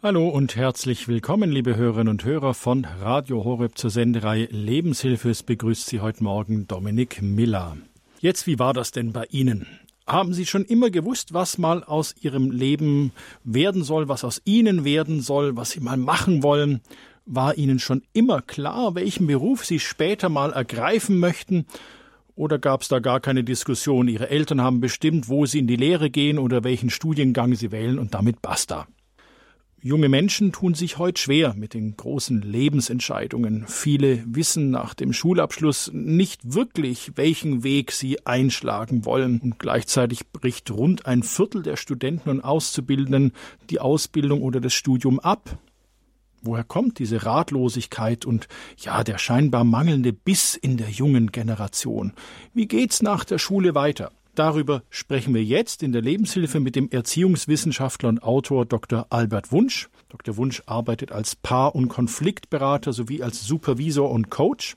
Hallo und herzlich willkommen, liebe Hörerinnen und Hörer von Radio Horeb zur Senderei Lebenshilfe. Es begrüßt Sie heute Morgen Dominik Miller. Jetzt, wie war das denn bei Ihnen? Haben Sie schon immer gewusst, was mal aus Ihrem Leben werden soll, was aus Ihnen werden soll, was Sie mal machen wollen? War Ihnen schon immer klar, welchen Beruf Sie später mal ergreifen möchten? Oder gab es da gar keine Diskussion? Ihre Eltern haben bestimmt, wo Sie in die Lehre gehen oder welchen Studiengang Sie wählen und damit basta. Junge Menschen tun sich heute schwer mit den großen Lebensentscheidungen. Viele wissen nach dem Schulabschluss nicht wirklich, welchen Weg sie einschlagen wollen. Und gleichzeitig bricht rund ein Viertel der Studenten und Auszubildenden die Ausbildung oder das Studium ab. Woher kommt diese Ratlosigkeit und ja, der scheinbar mangelnde Biss in der jungen Generation? Wie geht's nach der Schule weiter? Darüber sprechen wir jetzt in der Lebenshilfe mit dem Erziehungswissenschaftler und Autor Dr. Albert Wunsch. Dr. Wunsch arbeitet als Paar- und Konfliktberater sowie als Supervisor und Coach.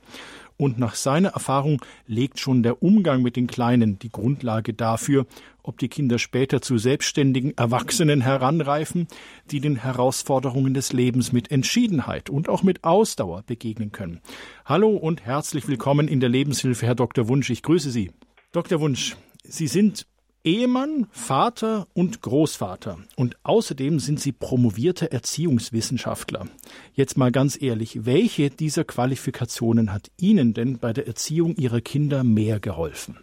Und nach seiner Erfahrung legt schon der Umgang mit den Kleinen die Grundlage dafür, ob die Kinder später zu selbstständigen Erwachsenen heranreifen, die den Herausforderungen des Lebens mit Entschiedenheit und auch mit Ausdauer begegnen können. Hallo und herzlich willkommen in der Lebenshilfe, Herr Dr. Wunsch. Ich grüße Sie. Dr. Wunsch, Sie sind Ehemann, Vater und Großvater. Und außerdem sind Sie promovierter Erziehungswissenschaftler. Jetzt mal ganz ehrlich, welche dieser Qualifikationen hat Ihnen denn bei der Erziehung Ihrer Kinder mehr geholfen?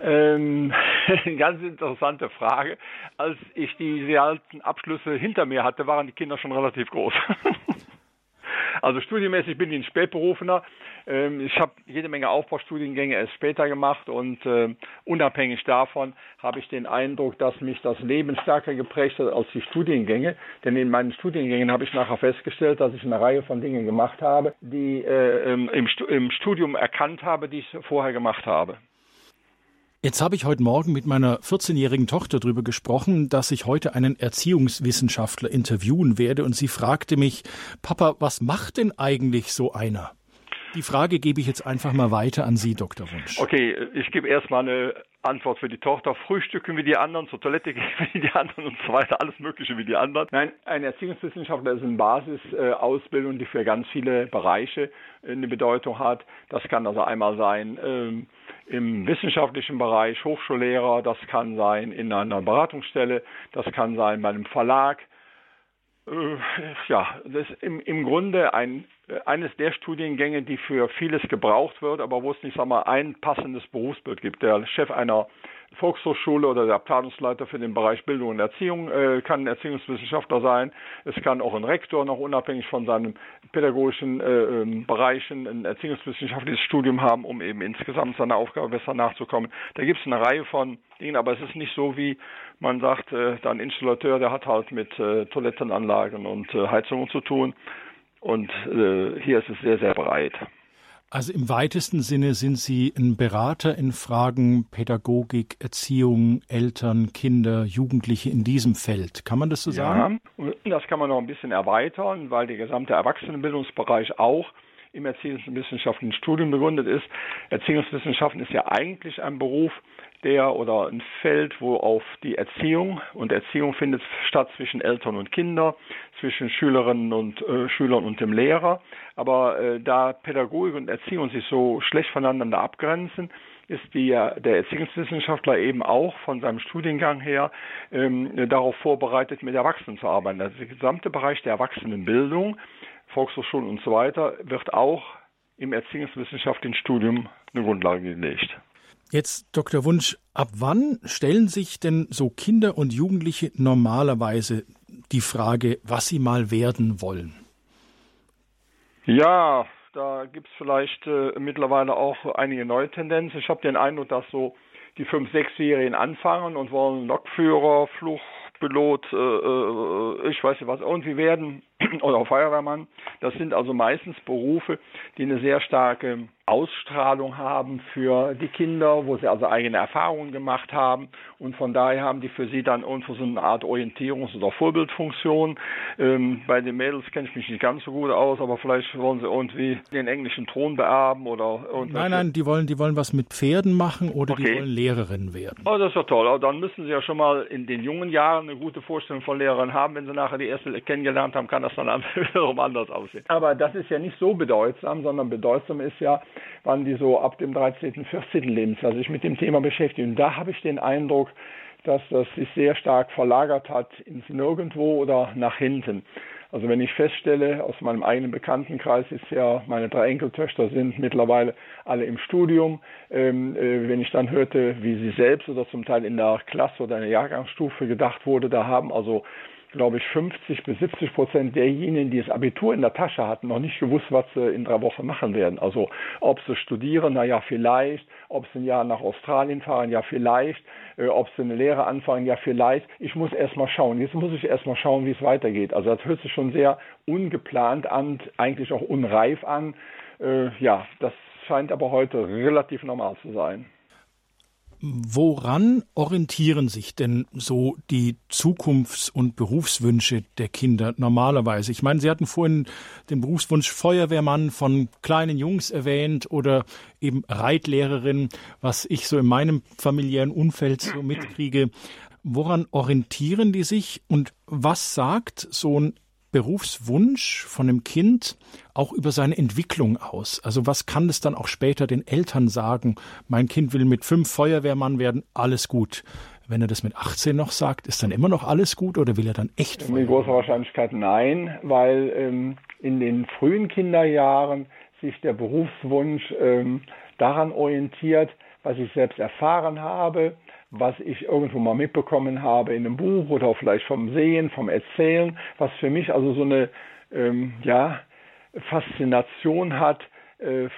Ähm, ganz interessante Frage. Als ich diese alten Abschlüsse hinter mir hatte, waren die Kinder schon relativ groß. Also studienmäßig bin ich ein Spätberufener. Ähm, ich habe jede Menge Aufbaustudiengänge erst später gemacht und äh, unabhängig davon habe ich den Eindruck, dass mich das Leben stärker geprägt hat als die Studiengänge. Denn in meinen Studiengängen habe ich nachher festgestellt, dass ich eine Reihe von Dingen gemacht habe, die äh, im Studium erkannt habe, die ich vorher gemacht habe. Jetzt habe ich heute Morgen mit meiner 14-jährigen Tochter darüber gesprochen, dass ich heute einen Erziehungswissenschaftler interviewen werde und sie fragte mich, Papa, was macht denn eigentlich so einer? Die Frage gebe ich jetzt einfach mal weiter an Sie, Dr. Wunsch. Okay, ich gebe erstmal eine Antwort für die Tochter. Frühstücken wie die anderen, zur Toilette gehen wie die anderen und so weiter, alles Mögliche wie die anderen. Nein, ein Erziehungswissenschaftler ist eine Basisausbildung, die für ganz viele Bereiche eine Bedeutung hat. Das kann also einmal sein, ähm, im wissenschaftlichen Bereich, Hochschullehrer, das kann sein in einer Beratungsstelle, das kann sein bei einem Verlag. Äh, ja, das ist im, im Grunde ein, eines der Studiengänge, die für vieles gebraucht wird, aber wo es nicht sag mal, ein passendes Berufsbild gibt. Der Chef einer Volkshochschule oder der Abteilungsleiter für den Bereich Bildung und Erziehung äh, kann ein Erziehungswissenschaftler sein. Es kann auch ein Rektor noch unabhängig von seinen pädagogischen äh, ähm, Bereichen ein erziehungswissenschaftliches Studium haben, um eben insgesamt seiner Aufgabe besser nachzukommen. Da gibt es eine Reihe von Dingen, aber es ist nicht so wie man sagt, äh, ein Installateur, der hat halt mit äh, Toilettenanlagen und äh, Heizungen zu tun. Und äh, hier ist es sehr, sehr breit. Also im weitesten Sinne sind Sie ein Berater in Fragen Pädagogik, Erziehung, Eltern, Kinder, Jugendliche in diesem Feld. Kann man das so sagen? Ja, das kann man noch ein bisschen erweitern, weil der gesamte Erwachsenenbildungsbereich auch im Erziehungswissenschaften Studium begründet ist. Erziehungswissenschaften ist ja eigentlich ein Beruf, der oder ein Feld, wo auf die Erziehung und Erziehung findet statt zwischen Eltern und Kindern, zwischen Schülerinnen und äh, Schülern und dem Lehrer. Aber äh, da Pädagogik und Erziehung sich so schlecht voneinander abgrenzen, ist die, der Erziehungswissenschaftler eben auch von seinem Studiengang her ähm, darauf vorbereitet, mit Erwachsenen zu arbeiten. Also der gesamte Bereich der Erwachsenenbildung, Volkshochschulen und so weiter, wird auch im erziehungswissenschaftlichen Studium eine Grundlage gelegt. Jetzt, Dr. Wunsch, ab wann stellen sich denn so Kinder und Jugendliche normalerweise die Frage, was sie mal werden wollen? Ja, da gibt es vielleicht äh, mittlerweile auch einige neue Tendenzen. Ich habe den Eindruck, dass so die 5-, 6-Jährigen anfangen und wollen Lokführer, Fluchtpilot, äh, äh, ich weiß nicht was, irgendwie werden oder Feuerwehrmann. Das sind also meistens Berufe, die eine sehr starke Ausstrahlung haben für die Kinder, wo sie also eigene Erfahrungen gemacht haben und von daher haben die für sie dann irgendwo so eine Art Orientierungs- oder Vorbildfunktion. Ähm, bei den Mädels kenne ich mich nicht ganz so gut aus, aber vielleicht wollen sie irgendwie den englischen Ton beerben oder irgendwas. Nein, nein, die wollen, die wollen was mit Pferden machen oder okay. die wollen Lehrerin werden. Oh, das ist ja toll. Aber dann müssen sie ja schon mal in den jungen Jahren eine gute Vorstellung von Lehrerin haben. Wenn sie nachher die erste kennengelernt haben, kann das dann wiederum anders aussehen. Aber das ist ja nicht so bedeutsam, sondern bedeutsam ist ja, wann die so ab dem 13., 14. Lebensjahr sich mit dem Thema beschäftigen. Und da habe ich den Eindruck, dass das sich sehr stark verlagert hat ins Nirgendwo oder nach hinten. Also wenn ich feststelle, aus meinem eigenen Bekanntenkreis ist ja, meine drei Enkeltöchter sind mittlerweile alle im Studium. Ähm, äh, wenn ich dann hörte, wie sie selbst oder zum Teil in der Klasse oder in der Jahrgangsstufe gedacht wurde, da haben also glaube ich, 50 bis 70 Prozent derjenigen, die das Abitur in der Tasche hatten, noch nicht gewusst, was sie in drei Wochen machen werden. Also ob sie studieren, na ja, vielleicht, ob sie ein Jahr nach Australien fahren, ja, vielleicht, äh, ob sie eine Lehre anfangen, ja, vielleicht. Ich muss erst mal schauen. Jetzt muss ich erst mal schauen, wie es weitergeht. Also das hört sich schon sehr ungeplant an, eigentlich auch unreif an. Äh, ja, das scheint aber heute relativ normal zu sein. Woran orientieren sich denn so die Zukunfts- und Berufswünsche der Kinder normalerweise? Ich meine, Sie hatten vorhin den Berufswunsch Feuerwehrmann von kleinen Jungs erwähnt oder eben Reitlehrerin, was ich so in meinem familiären Umfeld so mitkriege. Woran orientieren die sich und was sagt so ein Berufswunsch von einem Kind auch über seine Entwicklung aus? Also was kann es dann auch später den Eltern sagen? Mein Kind will mit fünf Feuerwehrmann werden, alles gut. Wenn er das mit 18 noch sagt, ist dann immer noch alles gut oder will er dann echt? Mit großer Wahrscheinlichkeit nein, weil ähm, in den frühen Kinderjahren sich der Berufswunsch ähm, daran orientiert, was ich selbst erfahren habe, was ich irgendwo mal mitbekommen habe in einem Buch oder vielleicht vom Sehen, vom Erzählen, was für mich also so eine ähm, ja, Faszination hat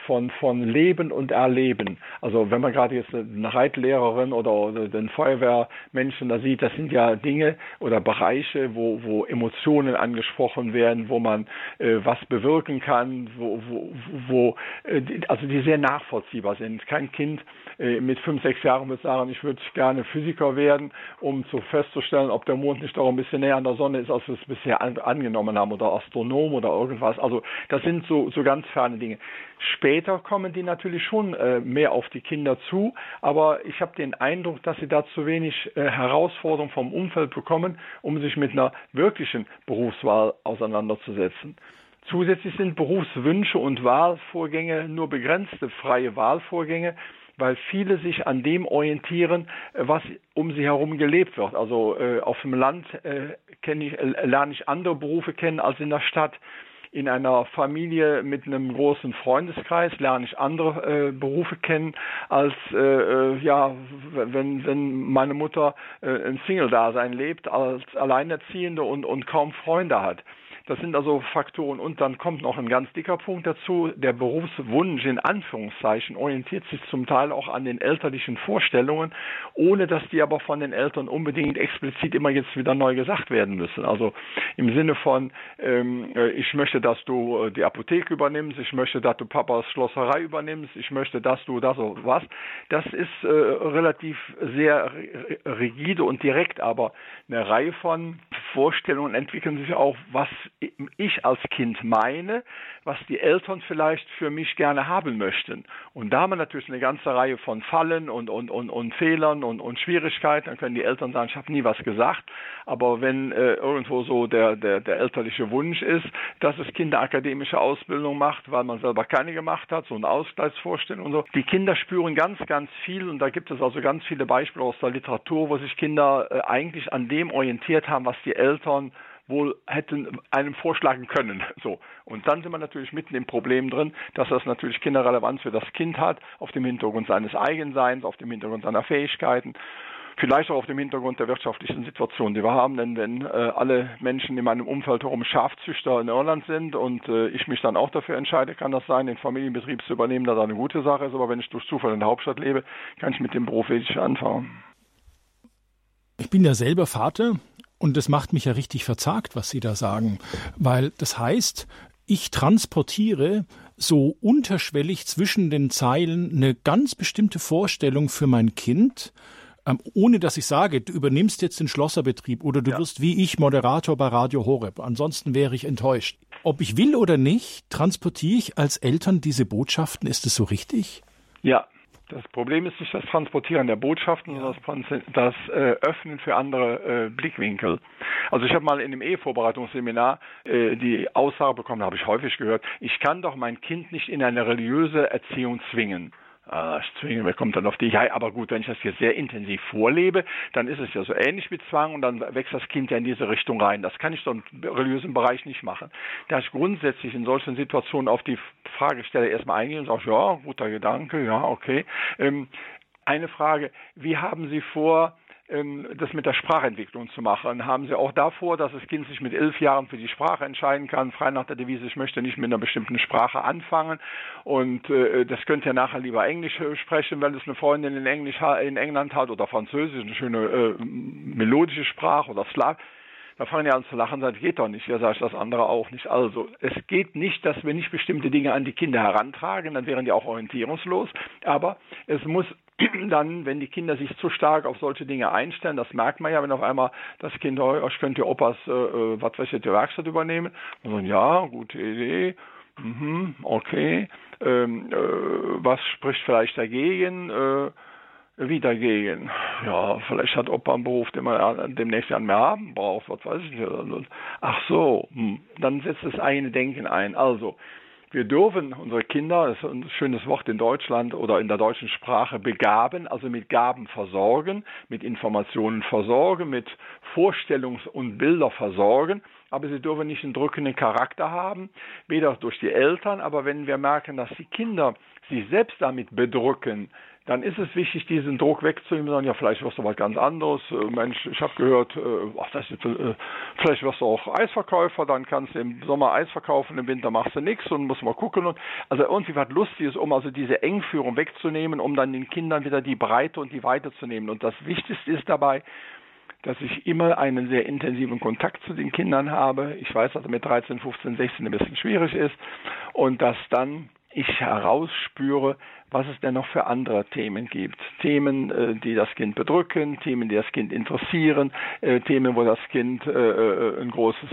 von, von Leben und Erleben. Also wenn man gerade jetzt eine Reitlehrerin oder, den Feuerwehrmenschen da sieht, das sind ja Dinge oder Bereiche, wo, wo Emotionen angesprochen werden, wo man äh, was bewirken kann, wo, wo, wo äh, also die sehr nachvollziehbar sind. Kein Kind äh, mit fünf, sechs Jahren wird sagen, ich würde gerne Physiker werden, um zu festzustellen, ob der Mond nicht doch ein bisschen näher an der Sonne ist, als wir es bisher an, angenommen haben, oder Astronom oder irgendwas. Also das sind so, so ganz ferne Dinge. Später kommen die natürlich schon äh, mehr auf die Kinder zu, aber ich habe den Eindruck, dass sie da zu wenig äh, Herausforderungen vom Umfeld bekommen, um sich mit einer wirklichen Berufswahl auseinanderzusetzen. Zusätzlich sind Berufswünsche und Wahlvorgänge nur begrenzte freie Wahlvorgänge, weil viele sich an dem orientieren, was um sie herum gelebt wird. Also äh, auf dem Land äh, ich, äh, lerne ich andere Berufe kennen als in der Stadt in einer Familie mit einem großen Freundeskreis lerne ich andere äh, Berufe kennen, als äh, äh ja, wenn, wenn meine Mutter äh, ein Single-Dasein lebt, als Alleinerziehende und, und kaum Freunde hat. Das sind also Faktoren. Und dann kommt noch ein ganz dicker Punkt dazu. Der Berufswunsch in Anführungszeichen orientiert sich zum Teil auch an den elterlichen Vorstellungen, ohne dass die aber von den Eltern unbedingt explizit immer jetzt wieder neu gesagt werden müssen. Also im Sinne von, ähm, äh, ich möchte, dass du äh, die Apotheke übernimmst, ich möchte, dass du Papas Schlosserei übernimmst, ich möchte, dass du das oder was. Das ist äh, relativ sehr rigide und direkt, aber eine Reihe von Vorstellungen entwickeln sich auch, was ich als Kind meine, was die Eltern vielleicht für mich gerne haben möchten. Und da haben wir natürlich eine ganze Reihe von Fallen und, und, und, und Fehlern und, und Schwierigkeiten. Dann können die Eltern sagen, ich habe nie was gesagt. Aber wenn äh, irgendwo so der, der, der elterliche Wunsch ist, dass das Kind eine akademische Ausbildung macht, weil man selber keine gemacht hat, so eine Ausgleichsvorstellung und so. Die Kinder spüren ganz, ganz viel und da gibt es also ganz viele Beispiele aus der Literatur, wo sich Kinder äh, eigentlich an dem orientiert haben, was die Eltern wohl hätten einem vorschlagen können. So. Und dann sind wir natürlich mitten im Problem drin, dass das natürlich Kinderrelevanz für das Kind hat, auf dem Hintergrund seines Eigenseins, auf dem Hintergrund seiner Fähigkeiten vielleicht auch auf dem Hintergrund der wirtschaftlichen Situation, die wir haben. Denn wenn äh, alle Menschen in meinem Umfeld herum Schafzüchter in Irland sind und äh, ich mich dann auch dafür entscheide, kann das sein, den Familienbetrieb zu übernehmen, dass das eine gute Sache ist. Aber wenn ich durch Zufall in der Hauptstadt lebe, kann ich mit dem Beruf wenig anfangen. Ich bin ja selber Vater und das macht mich ja richtig verzagt, was Sie da sagen, weil das heißt, ich transportiere so unterschwellig zwischen den Zeilen eine ganz bestimmte Vorstellung für mein Kind, ähm, ohne dass ich sage, du übernimmst jetzt den Schlosserbetrieb oder du ja. wirst wie ich Moderator bei Radio Horeb. Ansonsten wäre ich enttäuscht. Ob ich will oder nicht, transportiere ich als Eltern diese Botschaften. Ist es so richtig? Ja, das Problem ist nicht das Transportieren der Botschaften, sondern das, das äh, Öffnen für andere äh, Blickwinkel. Also ich habe mal in einem Ehevorbereitungsseminar äh, die Aussage bekommen, habe ich häufig gehört, ich kann doch mein Kind nicht in eine religiöse Erziehung zwingen. Ah, ich zwinge, wer kommt dann auf die, ja, aber gut, wenn ich das jetzt sehr intensiv vorlebe, dann ist es ja so ähnlich wie Zwang und dann wächst das Kind ja in diese Richtung rein. Das kann ich so im religiösen Bereich nicht machen. Da ich grundsätzlich in solchen Situationen auf die Fragesteller erstmal eingehe und sage, ja, guter Gedanke, ja, okay. Ähm, eine Frage, wie haben Sie vor, das mit der Sprachentwicklung zu machen. Haben Sie auch davor, dass das Kind sich mit elf Jahren für die Sprache entscheiden kann, frei nach der Devise, ich möchte nicht mit einer bestimmten Sprache anfangen und äh, das könnte ja nachher lieber Englisch äh, sprechen, weil es eine Freundin in, Englisch, in England hat oder Französisch, eine schöne äh, melodische Sprache oder Slav. Da fangen ja an zu lachen, sagt, geht doch nicht. Ja, sage ich das andere auch nicht. Also, es geht nicht, dass wir nicht bestimmte Dinge an die Kinder herantragen, dann wären die auch orientierungslos. Aber es muss dann, wenn die Kinder sich zu stark auf solche Dinge einstellen, das merkt man ja, wenn auf einmal das Kind, oh, ich könnte Opas, äh, äh, was weiß ich, die Werkstatt übernehmen. Und so, ja, gute Idee. Mhm, okay. Ähm, äh, was spricht vielleicht dagegen? Äh, wie dagegen? Ja, vielleicht hat Opa einen Beruf, den man demnächst ja mehr haben braucht, was weiß ich. Ach so, hm. dann setzt das eigene Denken ein. Also, wir dürfen unsere Kinder, das ist ein schönes Wort in Deutschland oder in der deutschen Sprache, begaben, also mit Gaben versorgen, mit Informationen versorgen, mit Vorstellungs- und Bilder versorgen, aber sie dürfen nicht einen drückenden Charakter haben, weder durch die Eltern, aber wenn wir merken, dass die Kinder sich selbst damit bedrücken, dann ist es wichtig, diesen Druck wegzunehmen sagen, ja, vielleicht wirst du was ganz anderes. Äh, Mensch, ich habe gehört, äh, ach, das ist, äh, vielleicht wirst du auch Eisverkäufer, dann kannst du im Sommer Eis verkaufen, im Winter machst du nichts und musst mal gucken. Und, also irgendwie was Lustiges, um also diese Engführung wegzunehmen, um dann den Kindern wieder die Breite und die Weite zu nehmen. Und das Wichtigste ist dabei, dass ich immer einen sehr intensiven Kontakt zu den Kindern habe. Ich weiß, dass mit 13, 15, 16 ein bisschen schwierig ist und dass dann ich herausspüre, was es denn noch für andere Themen gibt. Themen, äh, die das Kind bedrücken, Themen, die das Kind interessieren, äh, Themen, wo das Kind äh, ein großes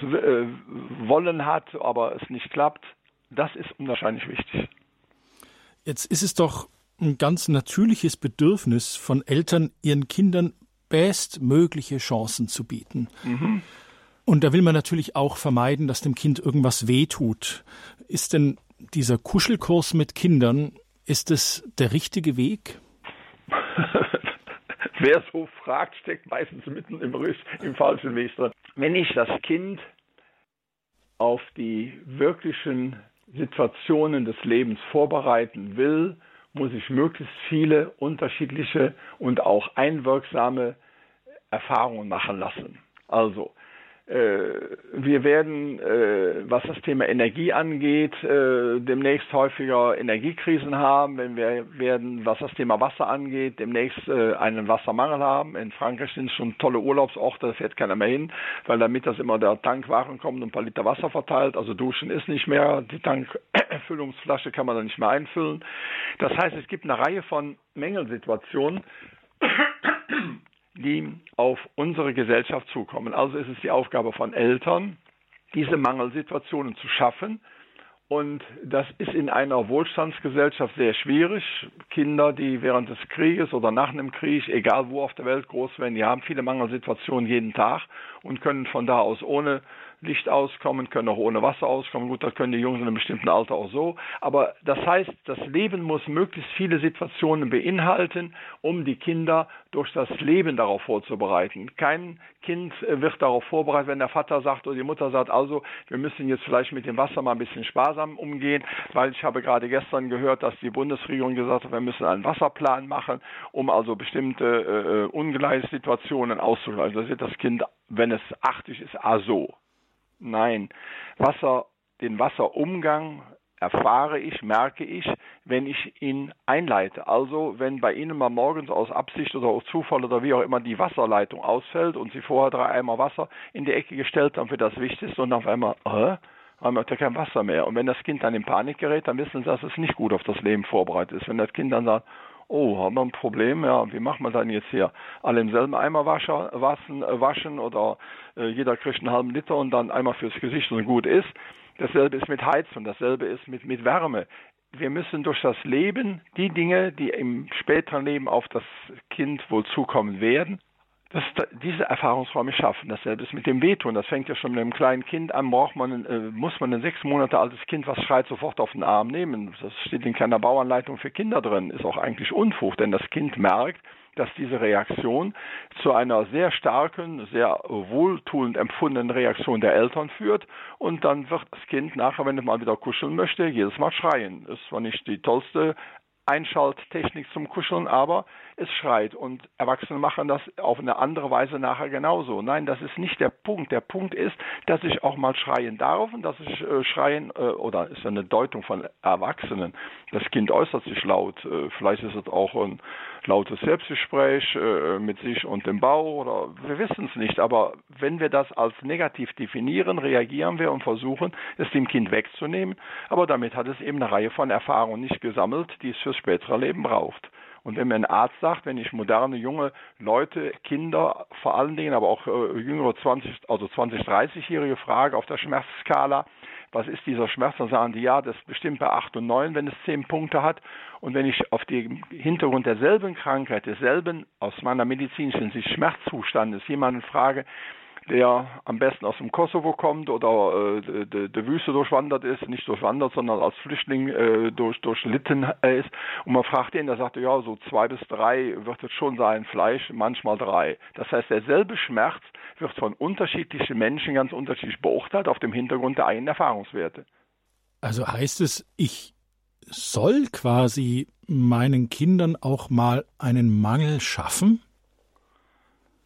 Wollen hat, aber es nicht klappt. Das ist unwahrscheinlich wichtig. Jetzt ist es doch ein ganz natürliches Bedürfnis von Eltern, ihren Kindern bestmögliche Chancen zu bieten. Mhm. Und da will man natürlich auch vermeiden, dass dem Kind irgendwas wehtut. Ist denn dieser Kuschelkurs mit Kindern, ist es der richtige Weg? Wer so fragt, steckt meistens mitten im, im falschen Weg drin. Wenn ich das Kind auf die wirklichen Situationen des Lebens vorbereiten will, muss ich möglichst viele unterschiedliche und auch einwirksame Erfahrungen machen lassen. Also wir werden, äh, was das Thema Energie angeht, äh, demnächst häufiger Energiekrisen haben. Wenn wir werden, was das Thema Wasser angeht, demnächst einen Wassermangel haben. In Frankreich sind schon tolle Urlaubsorte, da fährt keiner mehr hin, weil damit das immer der Tankwaren kommt und ein paar Liter Wasser verteilt. Also duschen ist nicht mehr, die Tankfüllungsflasche kann man dann nicht mehr einfüllen. Das heißt, es gibt eine Reihe von Mängelsituationen die auf unsere Gesellschaft zukommen. Also ist es die Aufgabe von Eltern, diese Mangelsituationen zu schaffen. Und das ist in einer Wohlstandsgesellschaft sehr schwierig. Kinder, die während des Krieges oder nach einem Krieg, egal wo auf der Welt groß werden, die haben viele Mangelsituationen jeden Tag und können von da aus ohne Licht auskommen, können auch ohne Wasser auskommen. Gut, das können die Jungs in einem bestimmten Alter auch so. Aber das heißt, das Leben muss möglichst viele Situationen beinhalten, um die Kinder durch das Leben darauf vorzubereiten. Kein Kind äh, wird darauf vorbereitet, wenn der Vater sagt oder die Mutter sagt, also wir müssen jetzt vielleicht mit dem Wasser mal ein bisschen sparsam umgehen, weil ich habe gerade gestern gehört, dass die Bundesregierung gesagt hat, wir müssen einen Wasserplan machen, um also bestimmte äh, äh Ungleichsituationen auszugleichen. Da wird das Kind, wenn es 80 ist, ah so. Nein, Wasser, den Wasserumgang erfahre ich, merke ich, wenn ich ihn einleite. Also wenn bei Ihnen mal morgens aus Absicht oder aus Zufall oder wie auch immer die Wasserleitung ausfällt und Sie vorher drei Eimer Wasser in die Ecke gestellt haben für das Wichtigste und auf einmal, äh, haben wir kein Wasser mehr. Und wenn das Kind dann in Panik gerät, dann wissen sie, dass es nicht gut auf das Leben vorbereitet ist. Wenn das Kind dann sagt, oh, haben wir ein Problem, ja, wie machen wir dann jetzt hier? Alle im selben Eimer waschen, waschen, äh, waschen oder äh, jeder kriegt einen halben Liter und dann einmal fürs Gesicht und gut ist. Dasselbe ist mit Heizung, dasselbe ist mit, mit Wärme. Wir müssen durch das Leben die Dinge, die im späteren Leben auf das Kind wohl zukommen werden, dass diese Erfahrungsräume schaffen. Dasselbe ist mit dem Wehtun. Das fängt ja schon mit einem kleinen Kind an. Braucht man, äh, muss man ein sechs Monate altes Kind, was schreit, sofort auf den Arm nehmen. Das steht in keiner Bauanleitung für Kinder drin. Ist auch eigentlich Unfug, denn das Kind merkt, dass diese Reaktion zu einer sehr starken, sehr wohltuend empfundenen Reaktion der Eltern führt und dann wird das Kind nachher, wenn es mal wieder kuscheln möchte, jedes Mal schreien. Das war nicht die tollste Einschalttechnik zum Kuscheln, aber es schreit und Erwachsene machen das auf eine andere Weise nachher genauso. Nein, das ist nicht der Punkt. Der Punkt ist, dass ich auch mal schreien darf und dass ich äh, schreien, äh, oder ist eine Deutung von Erwachsenen. Das Kind äußert sich laut. Äh, vielleicht ist es auch ein lautes Selbstgespräch äh, mit sich und dem Bau oder wir wissen es nicht. Aber wenn wir das als negativ definieren, reagieren wir und versuchen, es dem Kind wegzunehmen. Aber damit hat es eben eine Reihe von Erfahrungen nicht gesammelt, die es fürs spätere Leben braucht. Und wenn mir ein Arzt sagt, wenn ich moderne junge Leute, Kinder vor allen Dingen, aber auch äh, jüngere 20, also 20, 30-Jährige frage auf der Schmerzskala, was ist dieser Schmerz? Dann sagen die, ja, das ist bestimmt bei 8 und 9, wenn es 10 Punkte hat. Und wenn ich auf dem Hintergrund derselben Krankheit, desselben aus meiner medizinischen Sicht Schmerzzustandes jemanden frage, der am besten aus dem Kosovo kommt oder äh, der Wüste durchwandert ist, nicht durchwandert, sondern als Flüchtling äh, durch, durchlitten ist. Und man fragt ihn, der sagt, ja, so zwei bis drei wird es schon sein, Fleisch, manchmal drei. Das heißt, derselbe Schmerz wird von unterschiedlichen Menschen ganz unterschiedlich beurteilt auf dem Hintergrund der eigenen Erfahrungswerte. Also heißt es, ich soll quasi meinen Kindern auch mal einen Mangel schaffen?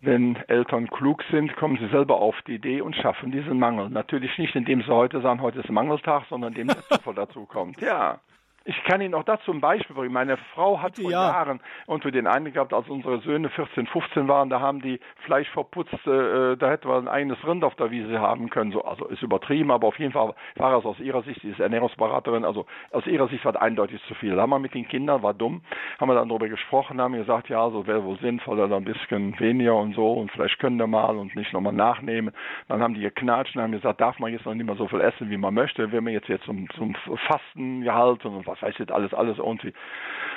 Wenn Eltern klug sind, kommen sie selber auf die Idee und schaffen diesen Mangel. Natürlich nicht, indem sie heute sagen, heute ist Mangeltag, sondern indem der Zufall dazu kommt. Ja. Ich kann Ihnen auch dazu ein Beispiel bringen. Meine Frau hat vor ja. Jahren unter den einen gehabt, als unsere Söhne 14, 15 waren, da haben die Fleisch verputzt, äh, da hätte man ein eigenes Rind auf der Wiese haben können. So, also ist übertrieben, aber auf jeden Fall war es aus ihrer Sicht, sie ist Ernährungsberaterin, also aus ihrer Sicht war es eindeutig zu viel. Da haben wir mit den Kindern, war dumm, haben wir dann darüber gesprochen, haben gesagt, ja, so wäre wohl sinnvoll, ein bisschen weniger und so und vielleicht können wir mal und nicht nochmal nachnehmen. Dann haben die geknatscht und haben gesagt, darf man jetzt noch nicht mehr so viel essen, wie man möchte, wenn wir jetzt jetzt zum, zum Fasten gehalten und was weiß ich, alles, alles irgendwie.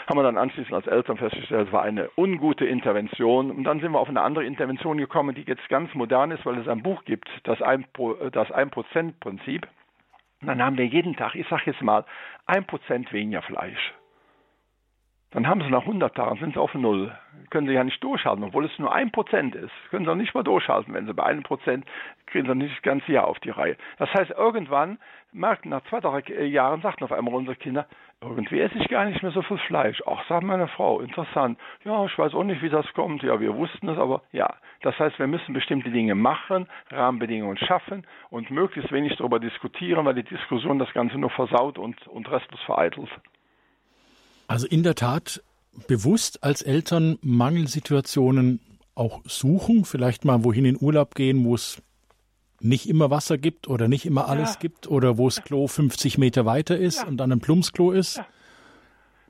Haben wir dann anschließend als Eltern festgestellt, es war eine ungute Intervention. Und dann sind wir auf eine andere Intervention gekommen, die jetzt ganz modern ist, weil es ein Buch gibt, das ein, das ein Prozent Prinzip. Und dann haben wir jeden Tag, ich sage jetzt mal, ein Prozent weniger Fleisch. Dann haben sie nach 100 Tagen, sind sie auf Null. Können sie ja nicht durchhalten, obwohl es nur ein Prozent ist. Können sie auch nicht mal durchhalten. Wenn sie bei einem Prozent kriegen sie nicht das ganze Jahr auf die Reihe. Das heißt, irgendwann merken nach zwei, drei Jahren, sagten auf einmal unsere Kinder, irgendwie esse ich gar nicht mehr so viel Fleisch. Ach, sagt meine Frau, interessant. Ja, ich weiß auch nicht, wie das kommt. Ja, wir wussten es, aber ja. Das heißt, wir müssen bestimmte Dinge machen, Rahmenbedingungen schaffen und möglichst wenig darüber diskutieren, weil die Diskussion das Ganze nur versaut und, und restlos vereitelt. Also in der Tat bewusst als Eltern Mangelsituationen auch suchen, vielleicht mal wohin in Urlaub gehen, wo es nicht immer Wasser gibt oder nicht immer alles ja. gibt oder wo das Klo 50 Meter weiter ist ja. und dann ein Plumpsklo ist. Ja.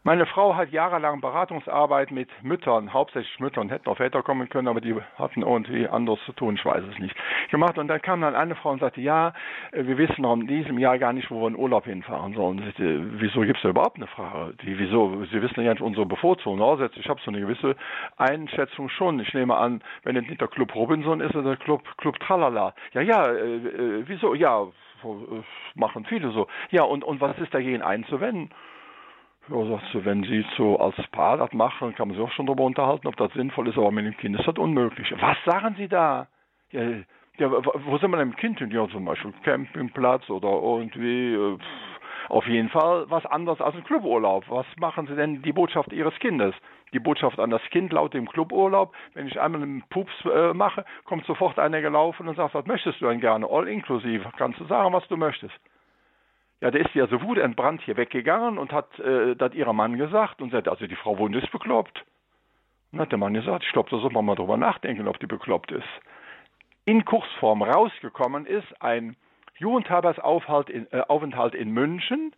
Meine Frau hat jahrelang Beratungsarbeit mit Müttern, hauptsächlich Müttern, hätten auch Väter kommen können, aber die hatten irgendwie anderes zu tun, ich weiß es nicht, gemacht. Und dann kam dann eine Frau und sagte, ja, wir wissen noch in diesem Jahr gar nicht, wo wir in Urlaub hinfahren sollen. Und sagte, wieso gibt es da überhaupt eine Frage? Die, wieso? Sie wissen ja nicht unsere Bevorzugung. Aussetzt. Ich habe so eine gewisse Einschätzung schon. Ich nehme an, wenn es nicht der Club Robinson ist, oder der Club, Club Tralala. Ja, ja, äh, äh, wieso? Ja, äh, machen viele so. Ja, und, und was ist dagegen einzuwenden? Ja, sagst du, wenn Sie so als Paar das machen, kann man sich auch schon darüber unterhalten, ob das sinnvoll ist, aber mit dem Kind ist das unmöglich. Was sagen Sie da? Ja, ja wo sind wir denn mit dem Kind hin? Ja, zum Beispiel Campingplatz oder irgendwie, äh, auf jeden Fall was anderes als ein Cluburlaub. Was machen Sie denn die Botschaft Ihres Kindes? Die Botschaft an das Kind laut dem Cluburlaub, wenn ich einmal einen Pups äh, mache, kommt sofort einer gelaufen und sagt, was möchtest du denn gerne? All inklusive. Kannst du sagen, was du möchtest? Ja, der ist ja so wutentbrannt hier weggegangen und hat äh, das ihrem Mann gesagt und sagt, also die Frau Wunde ist bekloppt. Und hat der Mann gesagt, ich glaube, da soll man mal drüber nachdenken, ob die bekloppt ist. In Kursform rausgekommen ist ein Jugendherbergsaufenthalt in, äh, in München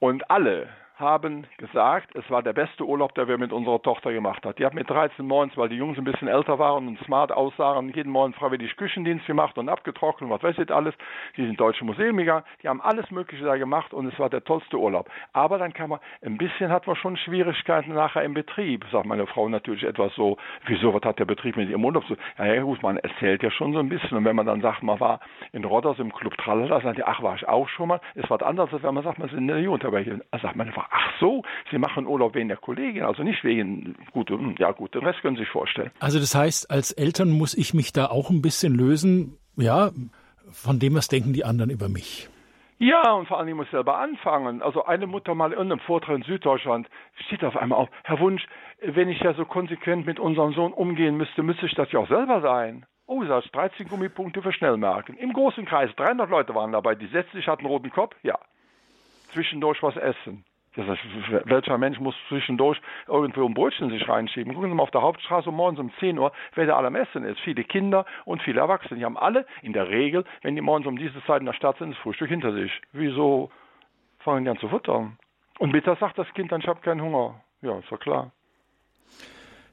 und alle haben gesagt, es war der beste Urlaub, der wir mit unserer Tochter gemacht haben. Die hat mit 13 morgens, weil die Jungs ein bisschen älter waren und smart aussahen, jeden Morgen freiwillig Küchendienst gemacht und abgetrocknet und was weiß ich alles. Die sind Deutsche Museum gegangen, die haben alles Mögliche da gemacht und es war der tollste Urlaub. Aber dann kann man, ein bisschen hat man schon Schwierigkeiten nachher im Betrieb, sagt meine Frau natürlich etwas so, wieso, was hat der Betrieb mit ihrem Urlaub so? Ja, ja gut, man erzählt ja schon so ein bisschen und wenn man dann sagt, man war in Rodders im Club Tralala, sagt die, ach, war ich auch schon mal, ist was anderes, als wenn man sagt, man ist in der Jugendherberge. Sagt meine Frau, ach so, Sie machen Urlaub wegen der Kollegin, also nicht wegen gut, ja gut, den Rest können Sie sich vorstellen. Also das heißt, als Eltern muss ich mich da auch ein bisschen lösen, ja, von dem, was denken die anderen über mich. Ja, und vor allem muss ich selber anfangen. Also eine Mutter mal in einem Vortrag in Süddeutschland steht auf einmal auf, Herr Wunsch, wenn ich ja so konsequent mit unserem Sohn umgehen müsste, müsste ich das ja auch selber sein. Oh, das 13 Gummipunkte für Schnellmerken. Im großen Kreis, 300 Leute waren dabei, die setzten sich, hatten einen roten Kopf, ja. Zwischendurch was essen. Das heißt, welcher Mensch muss zwischendurch irgendwo ein Brötchen sich reinschieben? Gucken Sie mal auf der Hauptstraße morgens um 10 Uhr, wer da alle am Essen ist. Viele Kinder und viele Erwachsene. Die haben alle in der Regel, wenn die morgens um diese Zeit in der Stadt sind, das Frühstück hinter sich. Wieso fangen die an zu futtern? Und mittags sagt das Kind dann, ich habe keinen Hunger. Ja, ist doch klar.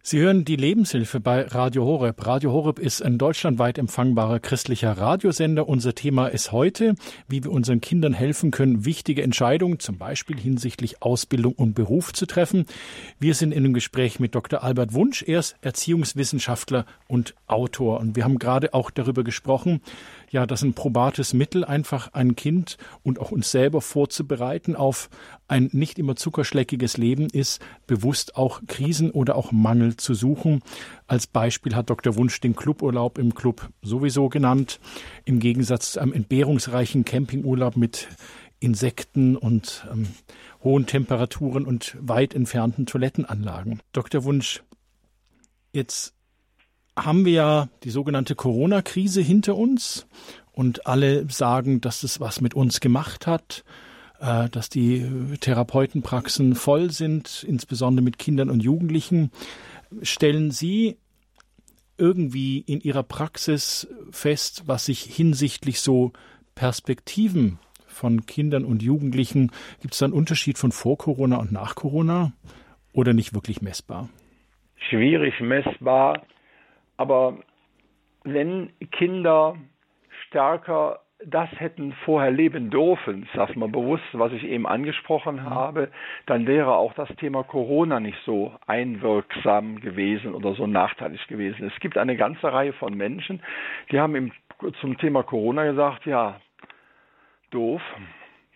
Sie hören die Lebenshilfe bei Radio Horeb. Radio Horeb ist ein deutschlandweit empfangbarer christlicher Radiosender. Unser Thema ist heute, wie wir unseren Kindern helfen können, wichtige Entscheidungen, zum Beispiel hinsichtlich Ausbildung und Beruf zu treffen. Wir sind in einem Gespräch mit Dr. Albert Wunsch. Er ist Erziehungswissenschaftler und Autor. Und wir haben gerade auch darüber gesprochen, ja, dass ein probates Mittel einfach ein Kind und auch uns selber vorzubereiten auf ein nicht immer zuckerschleckiges Leben ist, bewusst auch Krisen oder auch Mangel zu suchen. Als Beispiel hat Dr. Wunsch den Cluburlaub im Club sowieso genannt, im Gegensatz zu einem entbehrungsreichen Campingurlaub mit Insekten und ähm, hohen Temperaturen und weit entfernten Toilettenanlagen. Dr. Wunsch, jetzt haben wir ja die sogenannte Corona-Krise hinter uns und alle sagen, dass es was mit uns gemacht hat, äh, dass die Therapeutenpraxen voll sind, insbesondere mit Kindern und Jugendlichen. Stellen Sie irgendwie in Ihrer Praxis fest, was sich hinsichtlich so Perspektiven von Kindern und Jugendlichen, gibt es da einen Unterschied von vor Corona und nach Corona oder nicht wirklich messbar? Schwierig messbar aber wenn Kinder stärker das hätten vorher leben dürfen, ich sage mal bewusst, was ich eben angesprochen mhm. habe, dann wäre auch das Thema Corona nicht so einwirksam gewesen oder so nachteilig gewesen. Es gibt eine ganze Reihe von Menschen, die haben im, zum Thema Corona gesagt, ja, doof,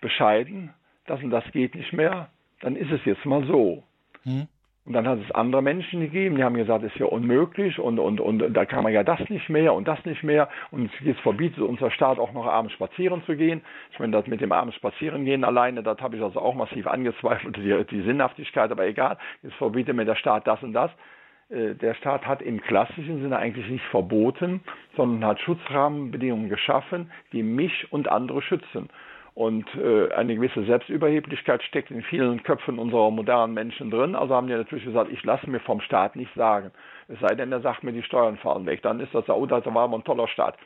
bescheiden, das und das geht nicht mehr, dann ist es jetzt mal so. Mhm. Und dann hat es andere Menschen gegeben, die haben gesagt, das ist ja unmöglich und, und, und da kann man ja das nicht mehr und das nicht mehr. Und jetzt verbietet unser Staat auch noch abends spazieren zu gehen. Ich meine, das mit dem abends spazieren gehen alleine, das habe ich also auch massiv angezweifelt, die, die Sinnhaftigkeit, aber egal. Jetzt verbietet mir der Staat das und das. Äh, der Staat hat im klassischen Sinne eigentlich nicht verboten, sondern hat Schutzrahmenbedingungen geschaffen, die mich und andere schützen. Und äh, eine gewisse Selbstüberheblichkeit steckt in vielen Köpfen unserer modernen Menschen drin. Also haben die natürlich gesagt, ich lasse mir vom Staat nicht sagen. Es sei denn, er sagt mir, die Steuern fallen weg. Dann ist das, oh, das war aber ein toller Staat.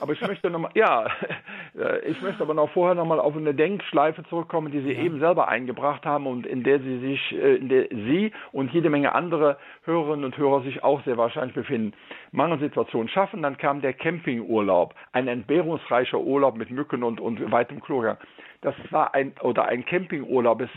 Aber ich möchte nochmal, ja, äh, ich möchte aber noch vorher nochmal auf eine Denkschleife zurückkommen, die Sie ja. eben selber eingebracht haben und in der Sie sich, äh, in der Sie und jede Menge andere Hörerinnen und Hörer sich auch sehr wahrscheinlich befinden. Mangelsituation schaffen, dann kam der Campingurlaub, ein entbehrungsreicher Urlaub mit Mücken und, und weitem Klogang. Das war ein, oder ein Campingurlaub ist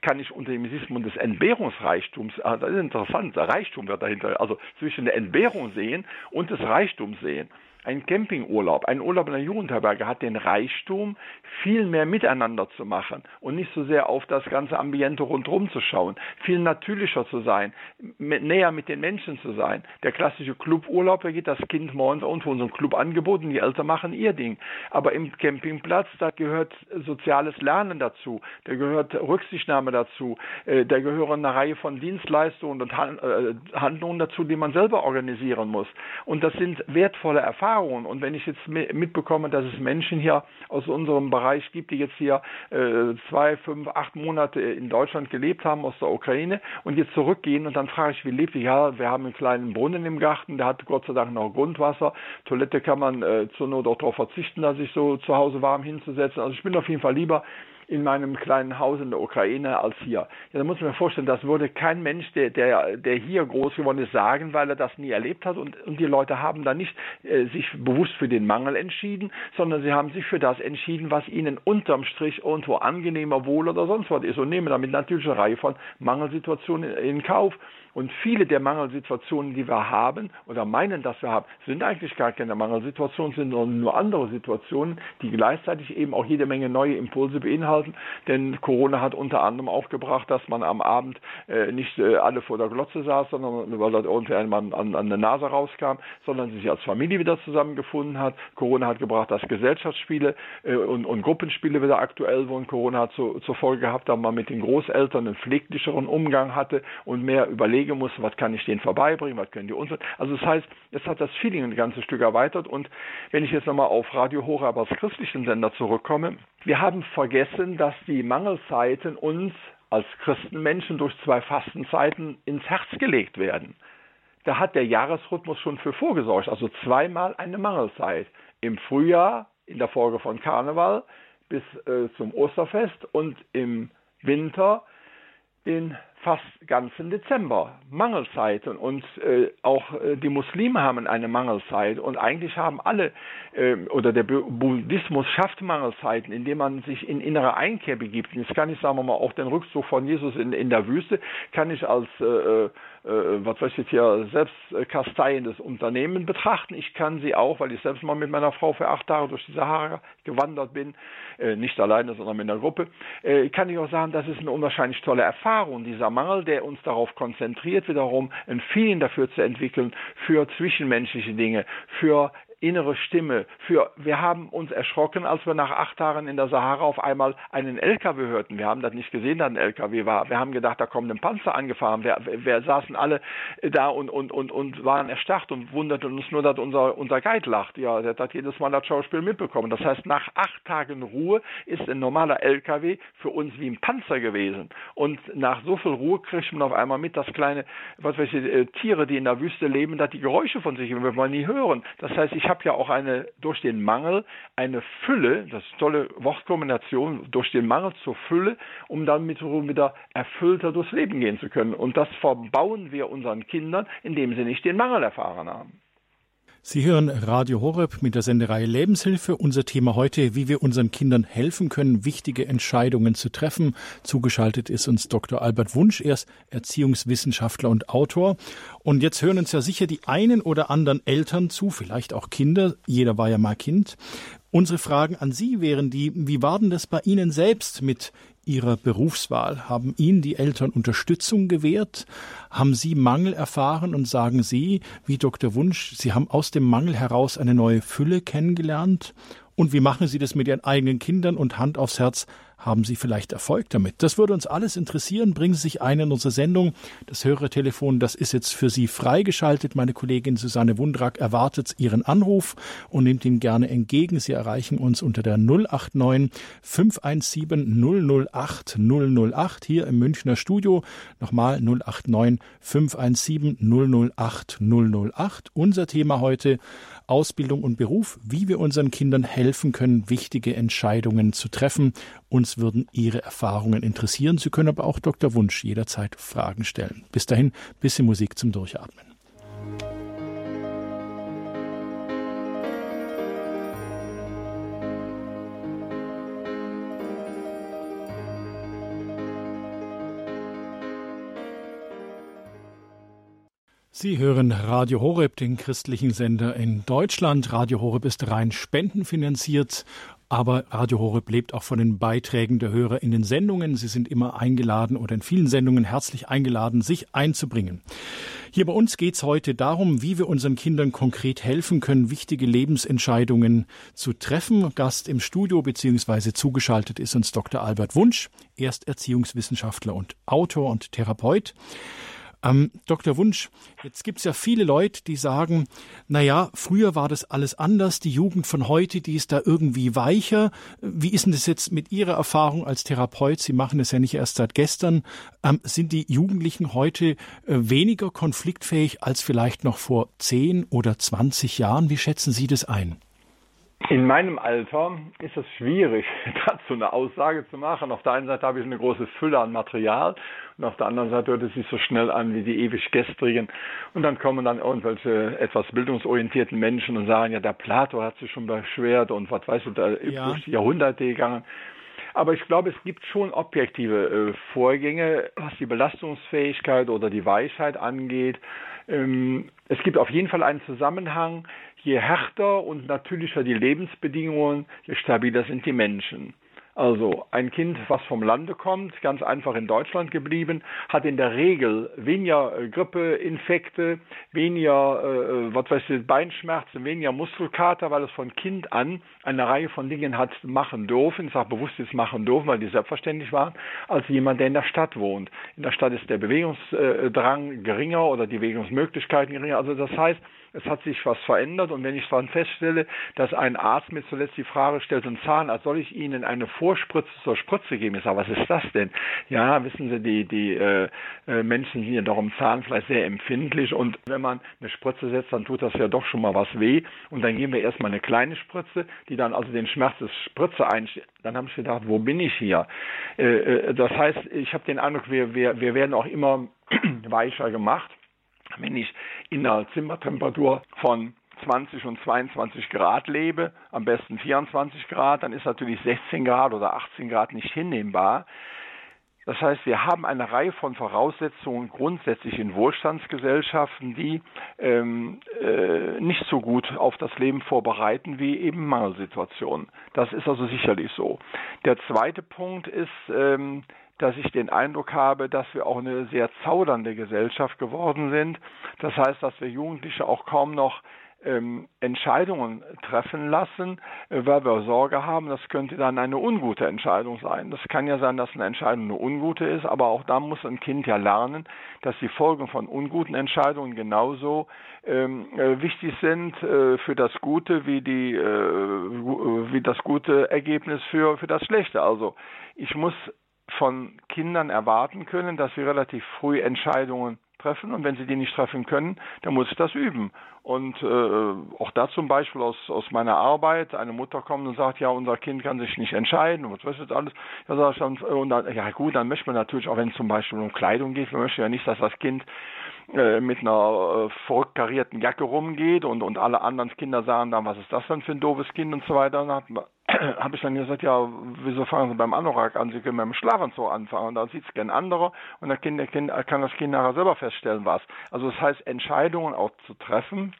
kann ich unter dem Sismund des Entbehrungsreichtums, ah, das ist interessant, der Reichtum wird dahinter, also zwischen der Entbehrung sehen und des Reichtums sehen ein Campingurlaub, ein Urlaub in einer Jugendherberge hat den Reichtum, viel mehr miteinander zu machen und nicht so sehr auf das ganze Ambiente rundherum zu schauen, viel natürlicher zu sein, näher mit den Menschen zu sein. Der klassische Cluburlaub, da geht das Kind morgens irgendwo in so einem Club angeboten, die Eltern machen ihr Ding. Aber im Campingplatz, da gehört soziales Lernen dazu, da gehört Rücksichtnahme dazu, äh, da gehören eine Reihe von Dienstleistungen und äh, Handlungen dazu, die man selber organisieren muss. Und das sind wertvolle Erfahrungen Erfahrungen. Und wenn ich jetzt mitbekomme, dass es Menschen hier aus unserem Bereich gibt, die jetzt hier äh, zwei, fünf, acht Monate in Deutschland gelebt haben aus der Ukraine und jetzt zurückgehen und dann frage ich, wie lebt ihr? Ja, wir haben einen kleinen Brunnen im Garten, der hat Gott sei Dank noch Grundwasser. Toilette kann man äh, zur Not auch darauf verzichten, dass sich so zu Hause warm hinzusetzen. Also ich bin auf jeden Fall lieber in meinem kleinen Haus in der Ukraine als hier. Ja, da muss man sich vorstellen, das würde kein Mensch, der, der, der hier groß geworden ist, sagen, weil er das nie erlebt hat. Und, und die Leute haben da nicht äh, sich bewusst für den Mangel entschieden, sondern sie haben sich für das entschieden, was ihnen unterm Strich irgendwo angenehmer, wohl oder sonst was ist und nehmen damit natürlich eine Reihe von Mangelsituationen in Kauf. Und viele der Mangelsituationen, die wir haben oder meinen, dass wir haben, sind eigentlich gar keine Mangelsituationen, sind nur andere Situationen, die gleichzeitig eben auch jede Menge neue Impulse beinhalten. Denn Corona hat unter anderem auch gebracht, dass man am Abend äh, nicht äh, alle vor der Glotze saß, sondern weil dort irgendwann an, an der Nase rauskam, sondern sich als Familie wieder zusammengefunden hat. Corona hat gebracht, dass Gesellschaftsspiele äh, und, und, Gruppenspiele wieder aktuell wurden. Corona hat zu, zur Folge gehabt, dass man mit den Großeltern einen pfleglicheren Umgang hatte und mehr überlegen überlegen muss, was kann ich denen vorbeibringen, was können die uns. Also das heißt, es hat das Feeling ein ganzes Stück erweitert. Und wenn ich jetzt nochmal auf Radio Horeb als christlichen Sender zurückkomme, wir haben vergessen, dass die Mangelzeiten uns als Christenmenschen durch zwei Fastenzeiten ins Herz gelegt werden. Da hat der Jahresrhythmus schon für vorgesorgt, also zweimal eine Mangelzeit. Im Frühjahr, in der Folge von Karneval, bis äh, zum Osterfest und im Winter den fast ganzen Dezember Mangelzeit und, äh, auch äh, die Muslime haben eine Mangelzeit und eigentlich haben alle äh, oder der Buddhismus schafft Mangelzeiten, indem man sich in innere Einkehr begibt. Jetzt kann ich sagen wir mal auch den Rückzug von Jesus in, in der Wüste kann ich als äh, äh, äh, was weiß ich jetzt hier, selbstkasteiendes Unternehmen betrachten. Ich kann sie auch, weil ich selbst mal mit meiner Frau für acht Tage durch die Sahara gewandert bin, nicht alleine, sondern mit einer Gruppe, kann ich auch sagen, das ist eine unwahrscheinlich tolle Erfahrung. Dieser Mangel, der uns darauf konzentriert, wiederum ein Feeling dafür zu entwickeln, für zwischenmenschliche Dinge, für innere Stimme für, wir haben uns erschrocken, als wir nach acht Tagen in der Sahara auf einmal einen LKW hörten. Wir haben das nicht gesehen, dass ein LKW war. Wir haben gedacht, da kommt ein Panzer angefahren. Wir, wir saßen alle da und, und, und, und waren erstarrt und wunderten uns nur, dass unser, unser Guide lacht. Ja, der hat jedes Mal das Schauspiel mitbekommen. Das heißt, nach acht Tagen Ruhe ist ein normaler LKW für uns wie ein Panzer gewesen. Und nach so viel Ruhe kriegt man auf einmal mit, dass kleine, was weiß ich, äh, Tiere, die in der Wüste leben, dass die Geräusche von sich wir nie hören. Das heißt, ich habe ja auch eine, durch den Mangel eine Fülle, das ist tolle Wortkombination, durch den Mangel zur Fülle, um dann mit wieder erfüllter durchs Leben gehen zu können. Und das verbauen wir unseren Kindern, indem sie nicht den Mangel erfahren haben. Sie hören Radio Horeb mit der Sendereihe Lebenshilfe. Unser Thema heute, wie wir unseren Kindern helfen können, wichtige Entscheidungen zu treffen. Zugeschaltet ist uns Dr. Albert Wunsch. Er ist Erziehungswissenschaftler und Autor. Und jetzt hören uns ja sicher die einen oder anderen Eltern zu, vielleicht auch Kinder. Jeder war ja mal Kind. Unsere Fragen an Sie wären die, wie war denn das bei Ihnen selbst mit Ihrer Berufswahl? Haben Ihnen die Eltern Unterstützung gewährt? Haben Sie Mangel erfahren und sagen Sie, wie Dr. Wunsch, Sie haben aus dem Mangel heraus eine neue Fülle kennengelernt? Und wie machen Sie das mit Ihren eigenen Kindern und Hand aufs Herz? Haben Sie vielleicht Erfolg damit? Das würde uns alles interessieren. Bringen Sie sich ein in unsere Sendung. Das Hörertelefon, das ist jetzt für Sie freigeschaltet. Meine Kollegin Susanne Wundrak erwartet Ihren Anruf und nimmt ihn gerne entgegen. Sie erreichen uns unter der 089 517 008 008 hier im Münchner Studio. Nochmal 089 517 008 008. Unser Thema heute Ausbildung und Beruf, wie wir unseren Kindern helfen können, wichtige Entscheidungen zu treffen. Uns würden Ihre Erfahrungen interessieren. Sie können aber auch Dr. Wunsch jederzeit Fragen stellen. Bis dahin, bisschen Musik zum Durchatmen. Sie hören Radio Horeb, den christlichen Sender in Deutschland. Radio Horeb ist rein spendenfinanziert, aber Radio Horeb lebt auch von den Beiträgen der Hörer in den Sendungen. Sie sind immer eingeladen oder in vielen Sendungen herzlich eingeladen, sich einzubringen. Hier bei uns geht es heute darum, wie wir unseren Kindern konkret helfen können, wichtige Lebensentscheidungen zu treffen. Gast im Studio bzw. zugeschaltet ist uns Dr. Albert Wunsch. Er ist Erziehungswissenschaftler und Autor und Therapeut. Ähm, Dr. Wunsch, jetzt gibt es ja viele Leute, die sagen, na ja, früher war das alles anders, die Jugend von heute, die ist da irgendwie weicher. Wie ist denn das jetzt mit Ihrer Erfahrung als Therapeut? Sie machen es ja nicht erst seit gestern. Ähm, sind die Jugendlichen heute äh, weniger konfliktfähig als vielleicht noch vor 10 oder 20 Jahren? Wie schätzen Sie das ein? In meinem Alter ist es schwierig, dazu eine Aussage zu machen. Auf der einen Seite habe ich eine große Fülle an Material und auf der anderen Seite hört es sich so schnell an wie die ewig gestrigen. Und dann kommen dann irgendwelche etwas bildungsorientierten Menschen und sagen, ja, der Plato hat sich schon beschwert und was weiß ich, da ja. durch die Jahrhunderte gegangen. Aber ich glaube, es gibt schon objektive äh, Vorgänge, was die Belastungsfähigkeit oder die Weisheit angeht. Ähm, es gibt auf jeden Fall einen Zusammenhang. Je härter und natürlicher die Lebensbedingungen, je stabiler sind die Menschen. Also ein Kind, was vom Lande kommt, ganz einfach in Deutschland geblieben, hat in der Regel weniger äh, Grippeinfekte, weniger äh, äh, was weiß ich, Beinschmerzen, weniger Muskelkater, weil es von Kind an eine Reihe von Dingen hat machen dürfen, ich sage bewusst jetzt machen dürfen, weil die selbstverständlich waren, als jemand, der in der Stadt wohnt. In der Stadt ist der Bewegungsdrang geringer oder die Bewegungsmöglichkeiten geringer. Also das heißt, es hat sich was verändert und wenn ich dann feststelle, dass ein Arzt mir zuletzt die Frage stellt, ein Zahnarzt, soll ich Ihnen eine Vorspritze zur Spritze geben? Ich sage, was ist das denn? Ja, wissen Sie, die, die äh, äh, Menschen sind ja doch im Zahnfleisch sehr empfindlich und wenn man eine Spritze setzt, dann tut das ja doch schon mal was weh und dann geben wir erstmal eine kleine Spritze, die dann also den Schmerz des Spritze einstellt. Dann habe ich gedacht, wo bin ich hier? Äh, äh, das heißt, ich habe den Eindruck, wir, wir, wir werden auch immer weicher gemacht wenn ich in einer Zimmertemperatur von 20 und 22 Grad lebe, am besten 24 Grad, dann ist natürlich 16 Grad oder 18 Grad nicht hinnehmbar. Das heißt, wir haben eine Reihe von Voraussetzungen grundsätzlich in Wohlstandsgesellschaften, die ähm, äh, nicht so gut auf das Leben vorbereiten wie eben Mangelsituationen. Das ist also sicherlich so. Der zweite Punkt ist, ähm, dass ich den Eindruck habe, dass wir auch eine sehr zaudernde Gesellschaft geworden sind. Das heißt, dass wir Jugendliche auch kaum noch ähm, Entscheidungen treffen lassen, äh, weil wir Sorge haben, das könnte dann eine ungute Entscheidung sein. Das kann ja sein, dass eine Entscheidung eine ungute ist, aber auch da muss ein Kind ja lernen, dass die Folgen von unguten Entscheidungen genauso ähm, äh, wichtig sind äh, für das Gute wie die äh, wie das gute Ergebnis für für das Schlechte. Also ich muss von Kindern erwarten können, dass sie relativ früh Entscheidungen treffen und wenn sie die nicht treffen können, dann muss ich das üben. Und äh, auch da zum Beispiel aus, aus meiner Arbeit, eine Mutter kommt und sagt, ja, unser Kind kann sich nicht entscheiden und was ist alles. Ja, sag ich dann, und dann, ja gut, dann möchte man natürlich, auch wenn es zum Beispiel um Kleidung geht, man möchte ja nicht, dass das Kind äh, mit einer äh, verrückt Jacke rumgeht und, und alle anderen Kinder sagen dann, was ist das denn für ein doofes Kind und so weiter. Dann habe ich dann gesagt, ja, wieso fangen Sie beim Anorak an? Sie können beim Schlafenzoll anfangen. Und dann sieht es gern andere und dann kind, kind, kann das Kind nachher selber feststellen, was. Also das heißt, Entscheidungen auch zu treffen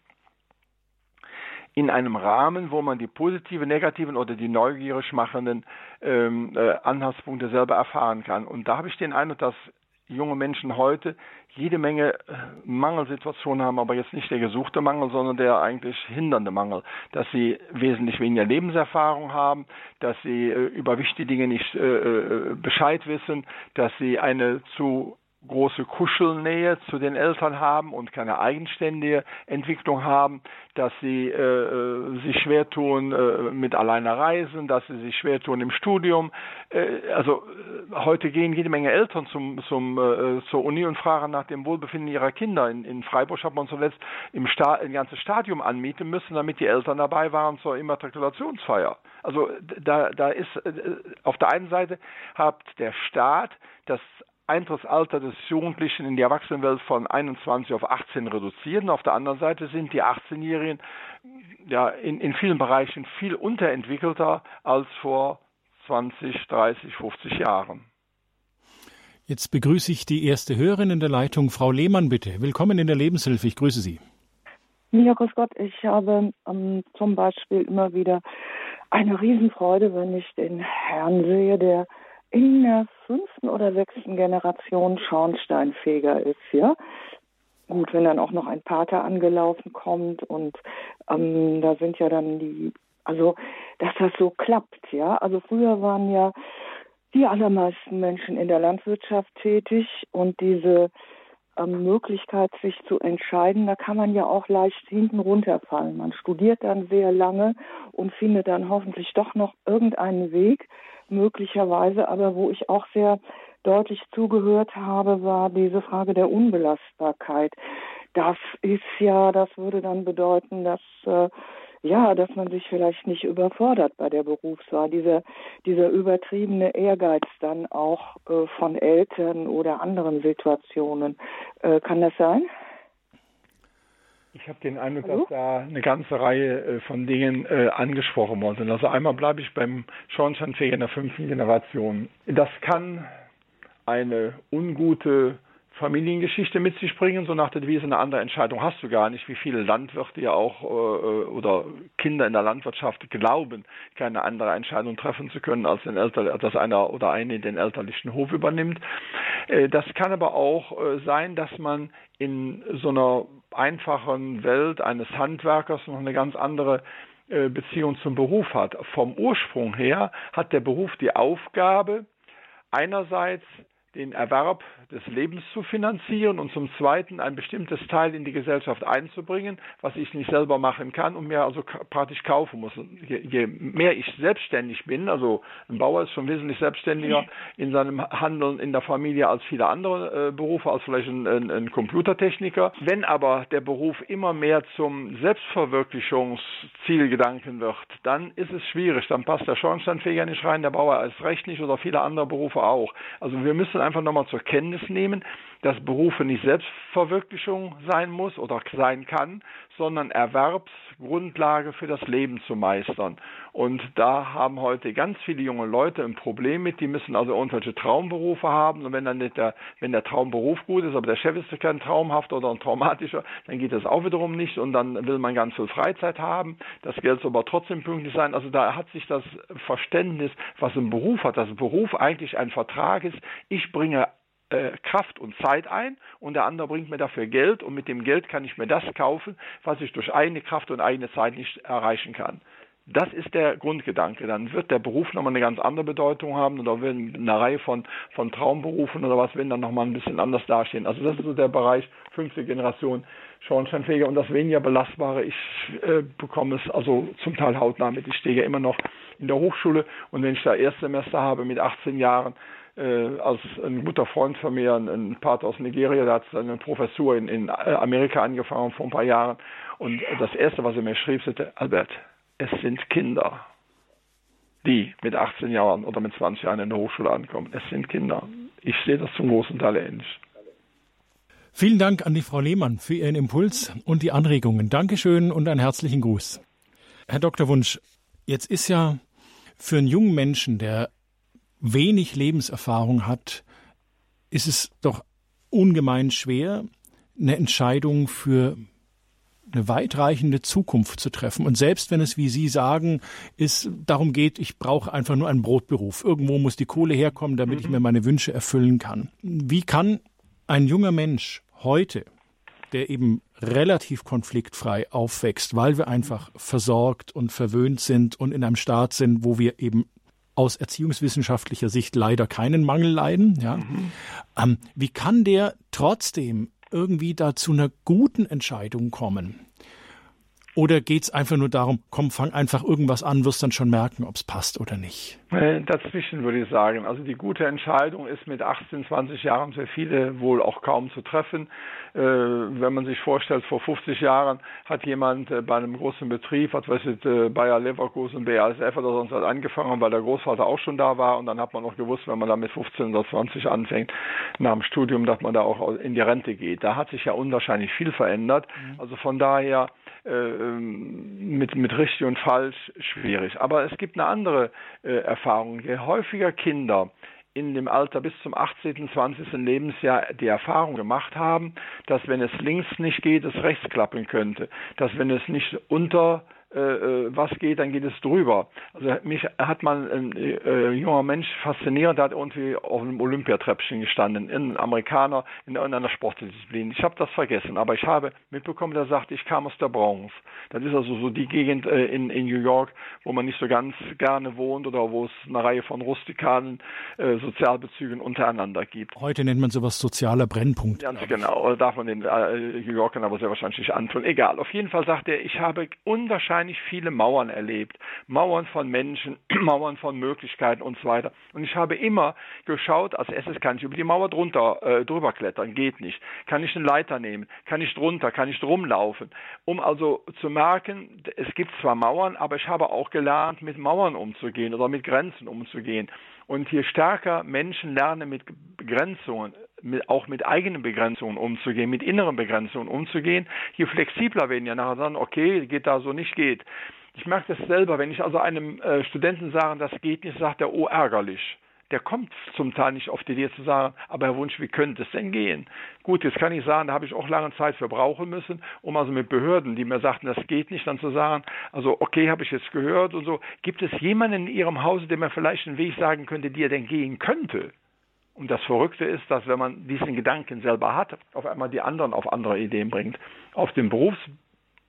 in einem Rahmen, wo man die positive, negativen oder die neugierig machenden ähm, äh, Anhaltspunkte selber erfahren kann. Und da habe ich den Eindruck, dass junge Menschen heute jede Menge äh, Mangelsituationen haben, aber jetzt nicht der gesuchte Mangel, sondern der eigentlich hindernde Mangel, dass sie wesentlich weniger Lebenserfahrung haben, dass sie äh, über wichtige Dinge nicht äh, Bescheid wissen, dass sie eine zu große Kuschelnähe zu den Eltern haben und keine eigenständige Entwicklung haben, dass sie äh, äh, sich schwer tun äh, mit alleine Reisen, dass sie sich schwer tun im Studium. Äh, also äh, heute gehen jede Menge Eltern zum, zum, äh, zur Uni und fragen nach dem Wohlbefinden ihrer Kinder. In, in Freiburg hat man zuletzt im Sta ein ganzes Stadium anmieten müssen, damit die Eltern dabei waren zur Immatrikulationsfeier. Also da, da ist auf der einen Seite hat der Staat das Eintrittsalter des Jugendlichen in die Erwachsenenwelt von 21 auf 18 reduziert. Und auf der anderen Seite sind die 18-Jährigen ja in, in vielen Bereichen viel unterentwickelter als vor 20, 30, 50 Jahren. Jetzt begrüße ich die erste Hörerin in der Leitung, Frau Lehmann, bitte. Willkommen in der Lebenshilfe. Ich grüße Sie. Ja, grüß Gott. Ich habe ähm, zum Beispiel immer wieder eine Riesenfreude, wenn ich den Herrn sehe, der in der fünften oder sechsten Generation Schornsteinfeger ist, ja. Gut, wenn dann auch noch ein Pater angelaufen kommt und ähm, da sind ja dann die, also dass das so klappt, ja. Also früher waren ja die allermeisten Menschen in der Landwirtschaft tätig und diese Möglichkeit, sich zu entscheiden, da kann man ja auch leicht hinten runterfallen. Man studiert dann sehr lange und findet dann hoffentlich doch noch irgendeinen Weg, möglicherweise, aber wo ich auch sehr deutlich zugehört habe, war diese Frage der Unbelastbarkeit. Das ist ja, das würde dann bedeuten, dass äh, ja, dass man sich vielleicht nicht überfordert bei der Berufswahl. Dieser, dieser übertriebene Ehrgeiz dann auch äh, von Eltern oder anderen Situationen. Äh, kann das sein? Ich habe den Eindruck, Hallo? dass da eine ganze Reihe äh, von Dingen äh, angesprochen worden sind. Also einmal bleibe ich beim Schornsteinfeger in der fünften Generation. Das kann eine ungute Familiengeschichte mit sich bringen, so nach der Devise, eine andere Entscheidung hast du gar nicht, wie viele Landwirte ja auch äh, oder Kinder in der Landwirtschaft glauben, keine andere Entscheidung treffen zu können, als den Elter, dass einer oder eine den elterlichen Hof übernimmt. Äh, das kann aber auch äh, sein, dass man in so einer einfachen Welt eines Handwerkers noch eine ganz andere äh, Beziehung zum Beruf hat. Vom Ursprung her hat der Beruf die Aufgabe, einerseits den Erwerb des Lebens zu finanzieren und zum Zweiten ein bestimmtes Teil in die Gesellschaft einzubringen, was ich nicht selber machen kann und mir also praktisch kaufen muss. Je, je mehr ich selbstständig bin, also ein Bauer ist schon wesentlich selbstständiger in seinem Handeln in der Familie als viele andere äh, Berufe, als vielleicht ein, ein, ein Computertechniker. Wenn aber der Beruf immer mehr zum Selbstverwirklichungszielgedanken wird, dann ist es schwierig. Dann passt der Schornsteinfeger nicht rein, der Bauer erst recht nicht oder viele andere Berufe auch. Also wir müssen einfach nochmal zur Kenntnis nehmen, dass Berufe nicht Selbstverwirklichung sein muss oder sein kann, sondern Erwerbsgrundlage für das Leben zu meistern. Und da haben heute ganz viele junge Leute ein Problem mit, die müssen also irgendwelche Traumberufe haben und wenn dann nicht der, wenn der Traumberuf gut ist, aber der Chef ist kein traumhafter oder ein traumatischer, dann geht das auch wiederum nicht und dann will man ganz viel Freizeit haben. Das Geld soll aber trotzdem pünktlich sein. Also da hat sich das Verständnis, was ein Beruf hat, dass ein Beruf eigentlich ein Vertrag ist. Ich bringe Kraft und Zeit ein und der andere bringt mir dafür Geld und mit dem Geld kann ich mir das kaufen, was ich durch eigene Kraft und eigene Zeit nicht erreichen kann. Das ist der Grundgedanke. Dann wird der Beruf nochmal eine ganz andere Bedeutung haben oder werden eine Reihe von, von Traumberufen oder was werden dann nochmal ein bisschen anders dastehen. Also das ist so der Bereich fünfte Generation Schornsteinfeger und das weniger belastbare. Ich äh, bekomme es also zum Teil hautnah mit. Ich stehe ja immer noch in der Hochschule und wenn ich da Erstsemester habe mit 18 Jahren, äh, als ein guter Freund von mir, ein, ein Pater aus Nigeria, der hat eine Professur in, in Amerika angefangen vor ein paar Jahren. Und das Erste, was er mir schrieb, sagte, Albert, es sind Kinder, die mit 18 Jahren oder mit 20 Jahren in der Hochschule ankommen. Es sind Kinder. Ich sehe das zum großen Teil ähnlich. Vielen Dank an die Frau Lehmann für Ihren Impuls und die Anregungen. Dankeschön und einen herzlichen Gruß. Herr Dr. Wunsch, jetzt ist ja für einen jungen Menschen, der wenig Lebenserfahrung hat, ist es doch ungemein schwer, eine Entscheidung für eine weitreichende Zukunft zu treffen. Und selbst wenn es, wie Sie sagen, ist, darum geht, ich brauche einfach nur einen Brotberuf. Irgendwo muss die Kohle herkommen, damit mhm. ich mir meine Wünsche erfüllen kann. Wie kann ein junger Mensch heute, der eben relativ konfliktfrei aufwächst, weil wir einfach versorgt und verwöhnt sind und in einem Staat sind, wo wir eben aus erziehungswissenschaftlicher Sicht leider keinen Mangel leiden. Ja. Mhm. Ähm, wie kann der trotzdem irgendwie da zu einer guten Entscheidung kommen? Oder geht es einfach nur darum, komm, fang einfach irgendwas an, wirst dann schon merken, ob es passt oder nicht? Äh, dazwischen würde ich sagen. Also die gute Entscheidung ist mit 18, 20 Jahren für viele wohl auch kaum zu treffen. Äh, wenn man sich vorstellt, vor 50 Jahren hat jemand äh, bei einem großen Betrieb, was weiß ich, Bayer Leverkusen, BASF oder sonst was angefangen, weil der Großvater auch schon da war und dann hat man auch gewusst, wenn man da mit 15 oder 20 anfängt, nach dem Studium, dass man da auch in die Rente geht. Da hat sich ja unwahrscheinlich viel verändert. Mhm. Also von daher mit, mit richtig und falsch schwierig. Aber es gibt eine andere äh, Erfahrung. Je häufiger Kinder in dem Alter bis zum 18., 20. Lebensjahr die Erfahrung gemacht haben, dass wenn es links nicht geht, es rechts klappen könnte, dass wenn es nicht unter äh, äh, was geht, dann geht es drüber. Also mich hat mal ein äh, junger Mensch fasziniert, der hat irgendwie auf einem Olympiatreppchen gestanden, ein Amerikaner in irgendeiner Sportdisziplin. Ich habe das vergessen, aber ich habe mitbekommen, der sagt, ich kam aus der Bronx. Das ist also so die Gegend äh, in, in New York, wo man nicht so ganz gerne wohnt oder wo es eine Reihe von rustikalen äh, Sozialbezügen untereinander gibt. Heute nennt man sowas sozialer Brennpunkt. Ganz genau, darf man den äh, New Yorkern aber sehr wahrscheinlich nicht antun. Egal, auf jeden Fall sagt er, ich habe unwahrscheinlich viele Mauern erlebt. Mauern von Menschen, Mauern von Möglichkeiten und so weiter. Und ich habe immer geschaut, als erstes kann ich über die Mauer drunter, äh, drüber klettern, geht nicht. Kann ich eine Leiter nehmen, kann ich drunter, kann ich drum laufen. Um also zu merken, es gibt zwar Mauern, aber ich habe auch gelernt, mit Mauern umzugehen oder mit Grenzen umzugehen. Und je stärker Menschen lernen, mit Begrenzungen, mit, auch mit eigenen Begrenzungen umzugehen, mit inneren Begrenzungen umzugehen, je flexibler werden ja nachher dann, okay, geht da so nicht, geht. Ich merke das selber, wenn ich also einem äh, Studenten sage, das geht nicht, sagt er, oh, ärgerlich der kommt zum Teil nicht auf die Idee zu sagen, aber Herr Wunsch, wie könnte es denn gehen? Gut, jetzt kann ich sagen, da habe ich auch lange Zeit für brauchen müssen, um also mit Behörden, die mir sagten, das geht nicht, dann zu sagen, also okay, habe ich jetzt gehört und so. Gibt es jemanden in Ihrem Hause, der mir vielleicht einen Weg sagen könnte, die er denn gehen könnte? Und das Verrückte ist, dass wenn man diesen Gedanken selber hat, auf einmal die anderen auf andere Ideen bringt. Auf den Berufs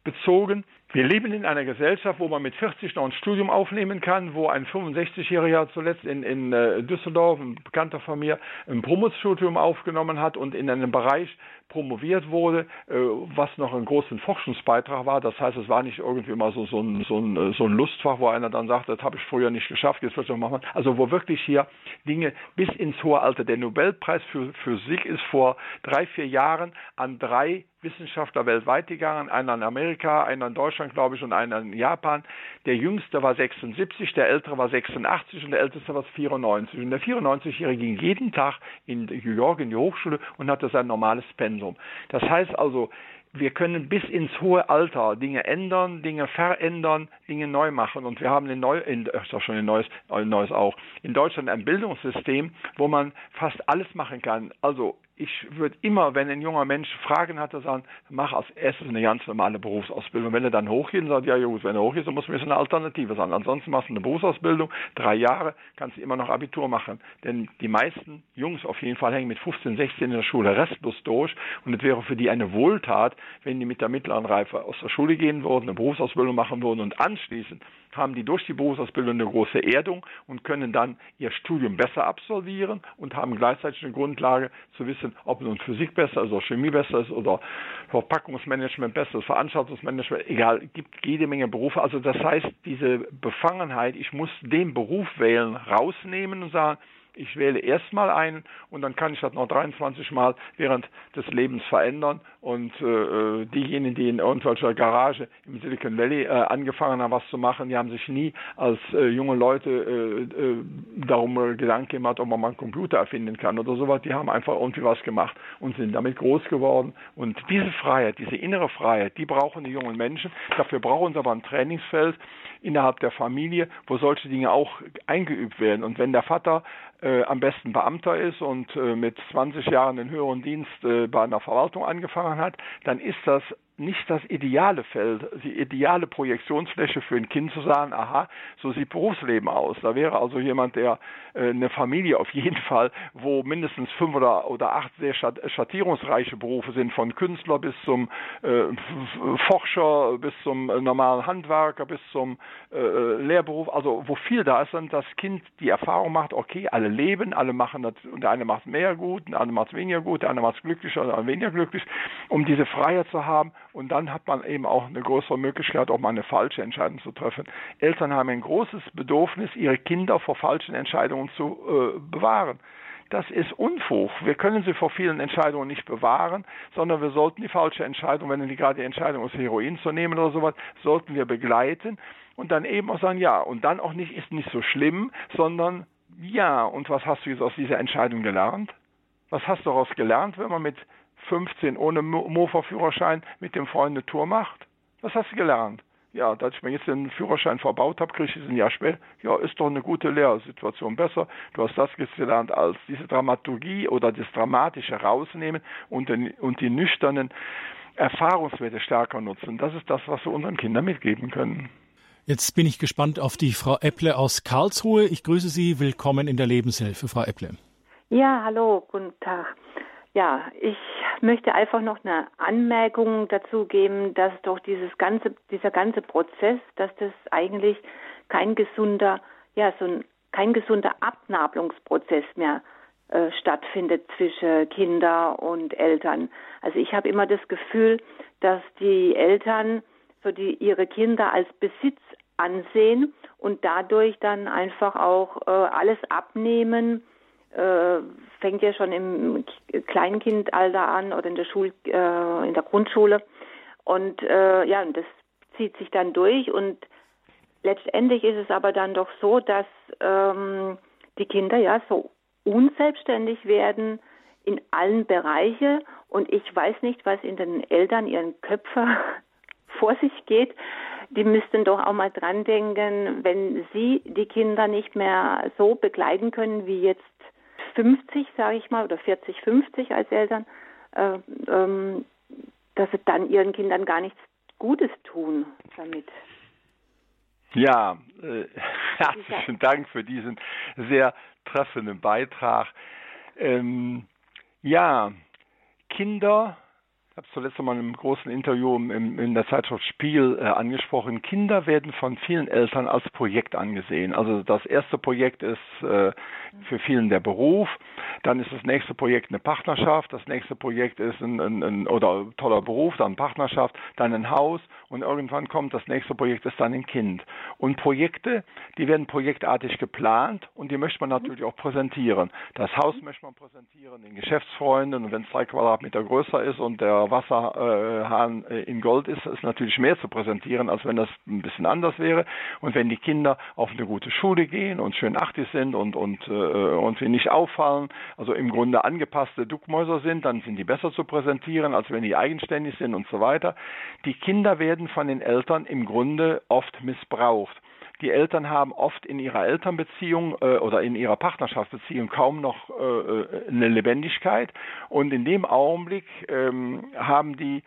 bezogen. Wir leben in einer Gesellschaft, wo man mit 40 noch ein Studium aufnehmen kann, wo ein 65-Jähriger zuletzt in, in äh, Düsseldorf, ein Bekannter von mir, ein Promostudium aufgenommen hat und in einem Bereich promoviert wurde, äh, was noch ein großen Forschungsbeitrag war. Das heißt, es war nicht irgendwie mal so, so, ein, so, ein, äh, so ein Lustfach, wo einer dann sagt, das habe ich früher nicht geschafft, jetzt will ich noch machen. Also wo wirklich hier Dinge bis ins hohe Alter. Der Nobelpreis für Physik ist vor drei, vier Jahren an drei Wissenschaftler weltweit gegangen, einer in Amerika, einer in Deutschland, glaube ich, und einer in Japan. Der jüngste war 76, der ältere war 86 und der älteste war 94. Und der 94-Jährige ging jeden Tag in New York in die Hochschule und hatte sein normales Pensum. Das heißt also, wir können bis ins hohe Alter Dinge ändern, Dinge verändern, Dinge neu machen. Und wir haben in, Neu in ist doch schon in Neues, in Neues auch, in Deutschland ein Bildungssystem, wo man fast alles machen kann. Also ich würde immer, wenn ein junger Mensch Fragen hat, sagen, mach als erstes eine ganz normale Berufsausbildung. Wenn er dann hochgeht und sagt, ja gut, wenn er hochgeht, dann muss jetzt eine Alternative sein. Ansonsten machst du eine Berufsausbildung, drei Jahre, kannst du immer noch Abitur machen. Denn die meisten Jungs auf jeden Fall hängen mit 15, 16 in der Schule restlos durch und es wäre für die eine Wohltat, wenn die mit der mittleren Reife aus der Schule gehen würden, eine Berufsausbildung machen würden und anschließend haben die durch die Berufsausbildung eine große Erdung und können dann ihr Studium besser absolvieren und haben gleichzeitig eine Grundlage zu wissen, ob nun Physik besser ist oder Chemie besser ist oder Verpackungsmanagement besser ist, Veranstaltungsmanagement, egal, gibt jede Menge Berufe. Also das heißt, diese Befangenheit, ich muss den Beruf wählen, rausnehmen und sagen, ich wähle erstmal einen und dann kann ich das noch 23 Mal während des Lebens verändern. Und äh, äh, diejenigen, die in irgendwelcher Garage im Silicon Valley äh, angefangen haben, was zu machen, die haben sich nie als äh, junge Leute äh, äh, darum Gedanken gemacht, ob man mal einen Computer erfinden kann oder sowas. Die haben einfach irgendwie was gemacht und sind damit groß geworden. Und diese Freiheit, diese innere Freiheit, die brauchen die jungen Menschen. Dafür brauchen sie aber ein Trainingsfeld innerhalb der Familie, wo solche Dinge auch eingeübt werden. Und wenn der Vater äh, am besten Beamter ist und äh, mit 20 Jahren den höheren Dienst äh, bei einer Verwaltung angefangen hat, dann ist das nicht das ideale Feld, die ideale Projektionsfläche für ein Kind zu sagen, aha, so sieht Berufsleben aus. Da wäre also jemand, der äh, eine Familie auf jeden Fall, wo mindestens fünf oder, oder acht sehr schattierungsreiche Berufe sind, von Künstler bis zum äh, Forscher, bis zum äh, normalen Handwerker, bis zum äh, äh, Lehrberuf, also wo viel da ist, dann das Kind die Erfahrung macht, okay, alle leben, alle machen das, und der eine macht mehr gut, der andere macht weniger gut, der andere macht glücklicher, der andere weniger glücklich, um diese Freiheit zu haben und dann hat man eben auch eine größere Möglichkeit, auch mal eine falsche Entscheidung zu treffen. Eltern haben ein großes Bedürfnis, ihre Kinder vor falschen Entscheidungen zu äh, bewahren. Das ist Unfug. Wir können sie vor vielen Entscheidungen nicht bewahren, sondern wir sollten die falsche Entscheidung, wenn die gerade die Entscheidung ist, Heroin zu nehmen oder sowas, sollten wir begleiten und dann eben auch sagen, ja, und dann auch nicht, ist nicht so schlimm, sondern ja, und was hast du jetzt aus dieser Entscheidung gelernt? Was hast du daraus gelernt, wenn man mit 15 ohne Mofa-Führerschein mit dem Freund eine Tour macht? Was hast du gelernt? Ja, dass ich mir jetzt den Führerschein verbaut habe, kriege ich es ein Jahr später. Ja, ist doch eine gute Lehrsituation besser. Du hast das gelernt als diese Dramaturgie oder das Dramatische rausnehmen und, den, und die nüchternen Erfahrungswerte stärker nutzen. Das ist das, was wir unseren Kindern mitgeben können. Jetzt bin ich gespannt auf die Frau Epple aus Karlsruhe. Ich grüße Sie. Willkommen in der Lebenshilfe, Frau Epple. Ja, hallo, guten Tag. Ja, ich möchte einfach noch eine Anmerkung dazu geben, dass doch dieses ganze, dieser ganze Prozess, dass das eigentlich kein gesunder, ja, so ein, kein gesunder Abnabelungsprozess mehr äh, stattfindet zwischen Kinder und Eltern. Also ich habe immer das Gefühl, dass die Eltern so die ihre Kinder als Besitz ansehen und dadurch dann einfach auch äh, alles abnehmen. Äh, fängt ja schon im Kleinkindalter an oder in der Schul äh, in der Grundschule. Und äh, ja das zieht sich dann durch. Und letztendlich ist es aber dann doch so, dass ähm, die Kinder ja so unselbstständig werden in allen Bereichen. Und ich weiß nicht, was in den Eltern ihren Köpfen vor sich geht, die müssten doch auch mal dran denken, wenn sie die Kinder nicht mehr so begleiten können wie jetzt 50, sage ich mal, oder 40, 50 als Eltern, äh, ähm, dass sie dann ihren Kindern gar nichts Gutes tun damit. Ja, äh, herzlichen Dank für diesen sehr treffenden Beitrag. Ähm, ja, Kinder habe es zuletzt mal in einem großen Interview im, in der Zeitschrift Spiel äh, angesprochen. Kinder werden von vielen Eltern als Projekt angesehen. Also das erste Projekt ist äh, für vielen der Beruf, dann ist das nächste Projekt eine Partnerschaft, das nächste Projekt ist ein, ein, ein oder toller Beruf, dann Partnerschaft, dann ein Haus und irgendwann kommt das nächste Projekt ist dann ein Kind. Und Projekte, die werden projektartig geplant und die möchte man natürlich auch präsentieren. Das Haus möchte man präsentieren den Geschäftsfreunden und wenn es drei Quadratmeter größer ist und der Wasserhahn äh, in Gold ist, ist natürlich mehr zu präsentieren, als wenn das ein bisschen anders wäre. Und wenn die Kinder auf eine gute Schule gehen und schön achtig sind und, und, äh, und wir nicht auffallen, also im Grunde angepasste Duckmäuser sind, dann sind die besser zu präsentieren, als wenn die eigenständig sind und so weiter. Die Kinder werden von den Eltern im Grunde oft missbraucht die Eltern haben oft in ihrer Elternbeziehung äh, oder in ihrer Partnerschaftsbeziehung kaum noch äh, äh, eine Lebendigkeit und in dem Augenblick ähm, haben die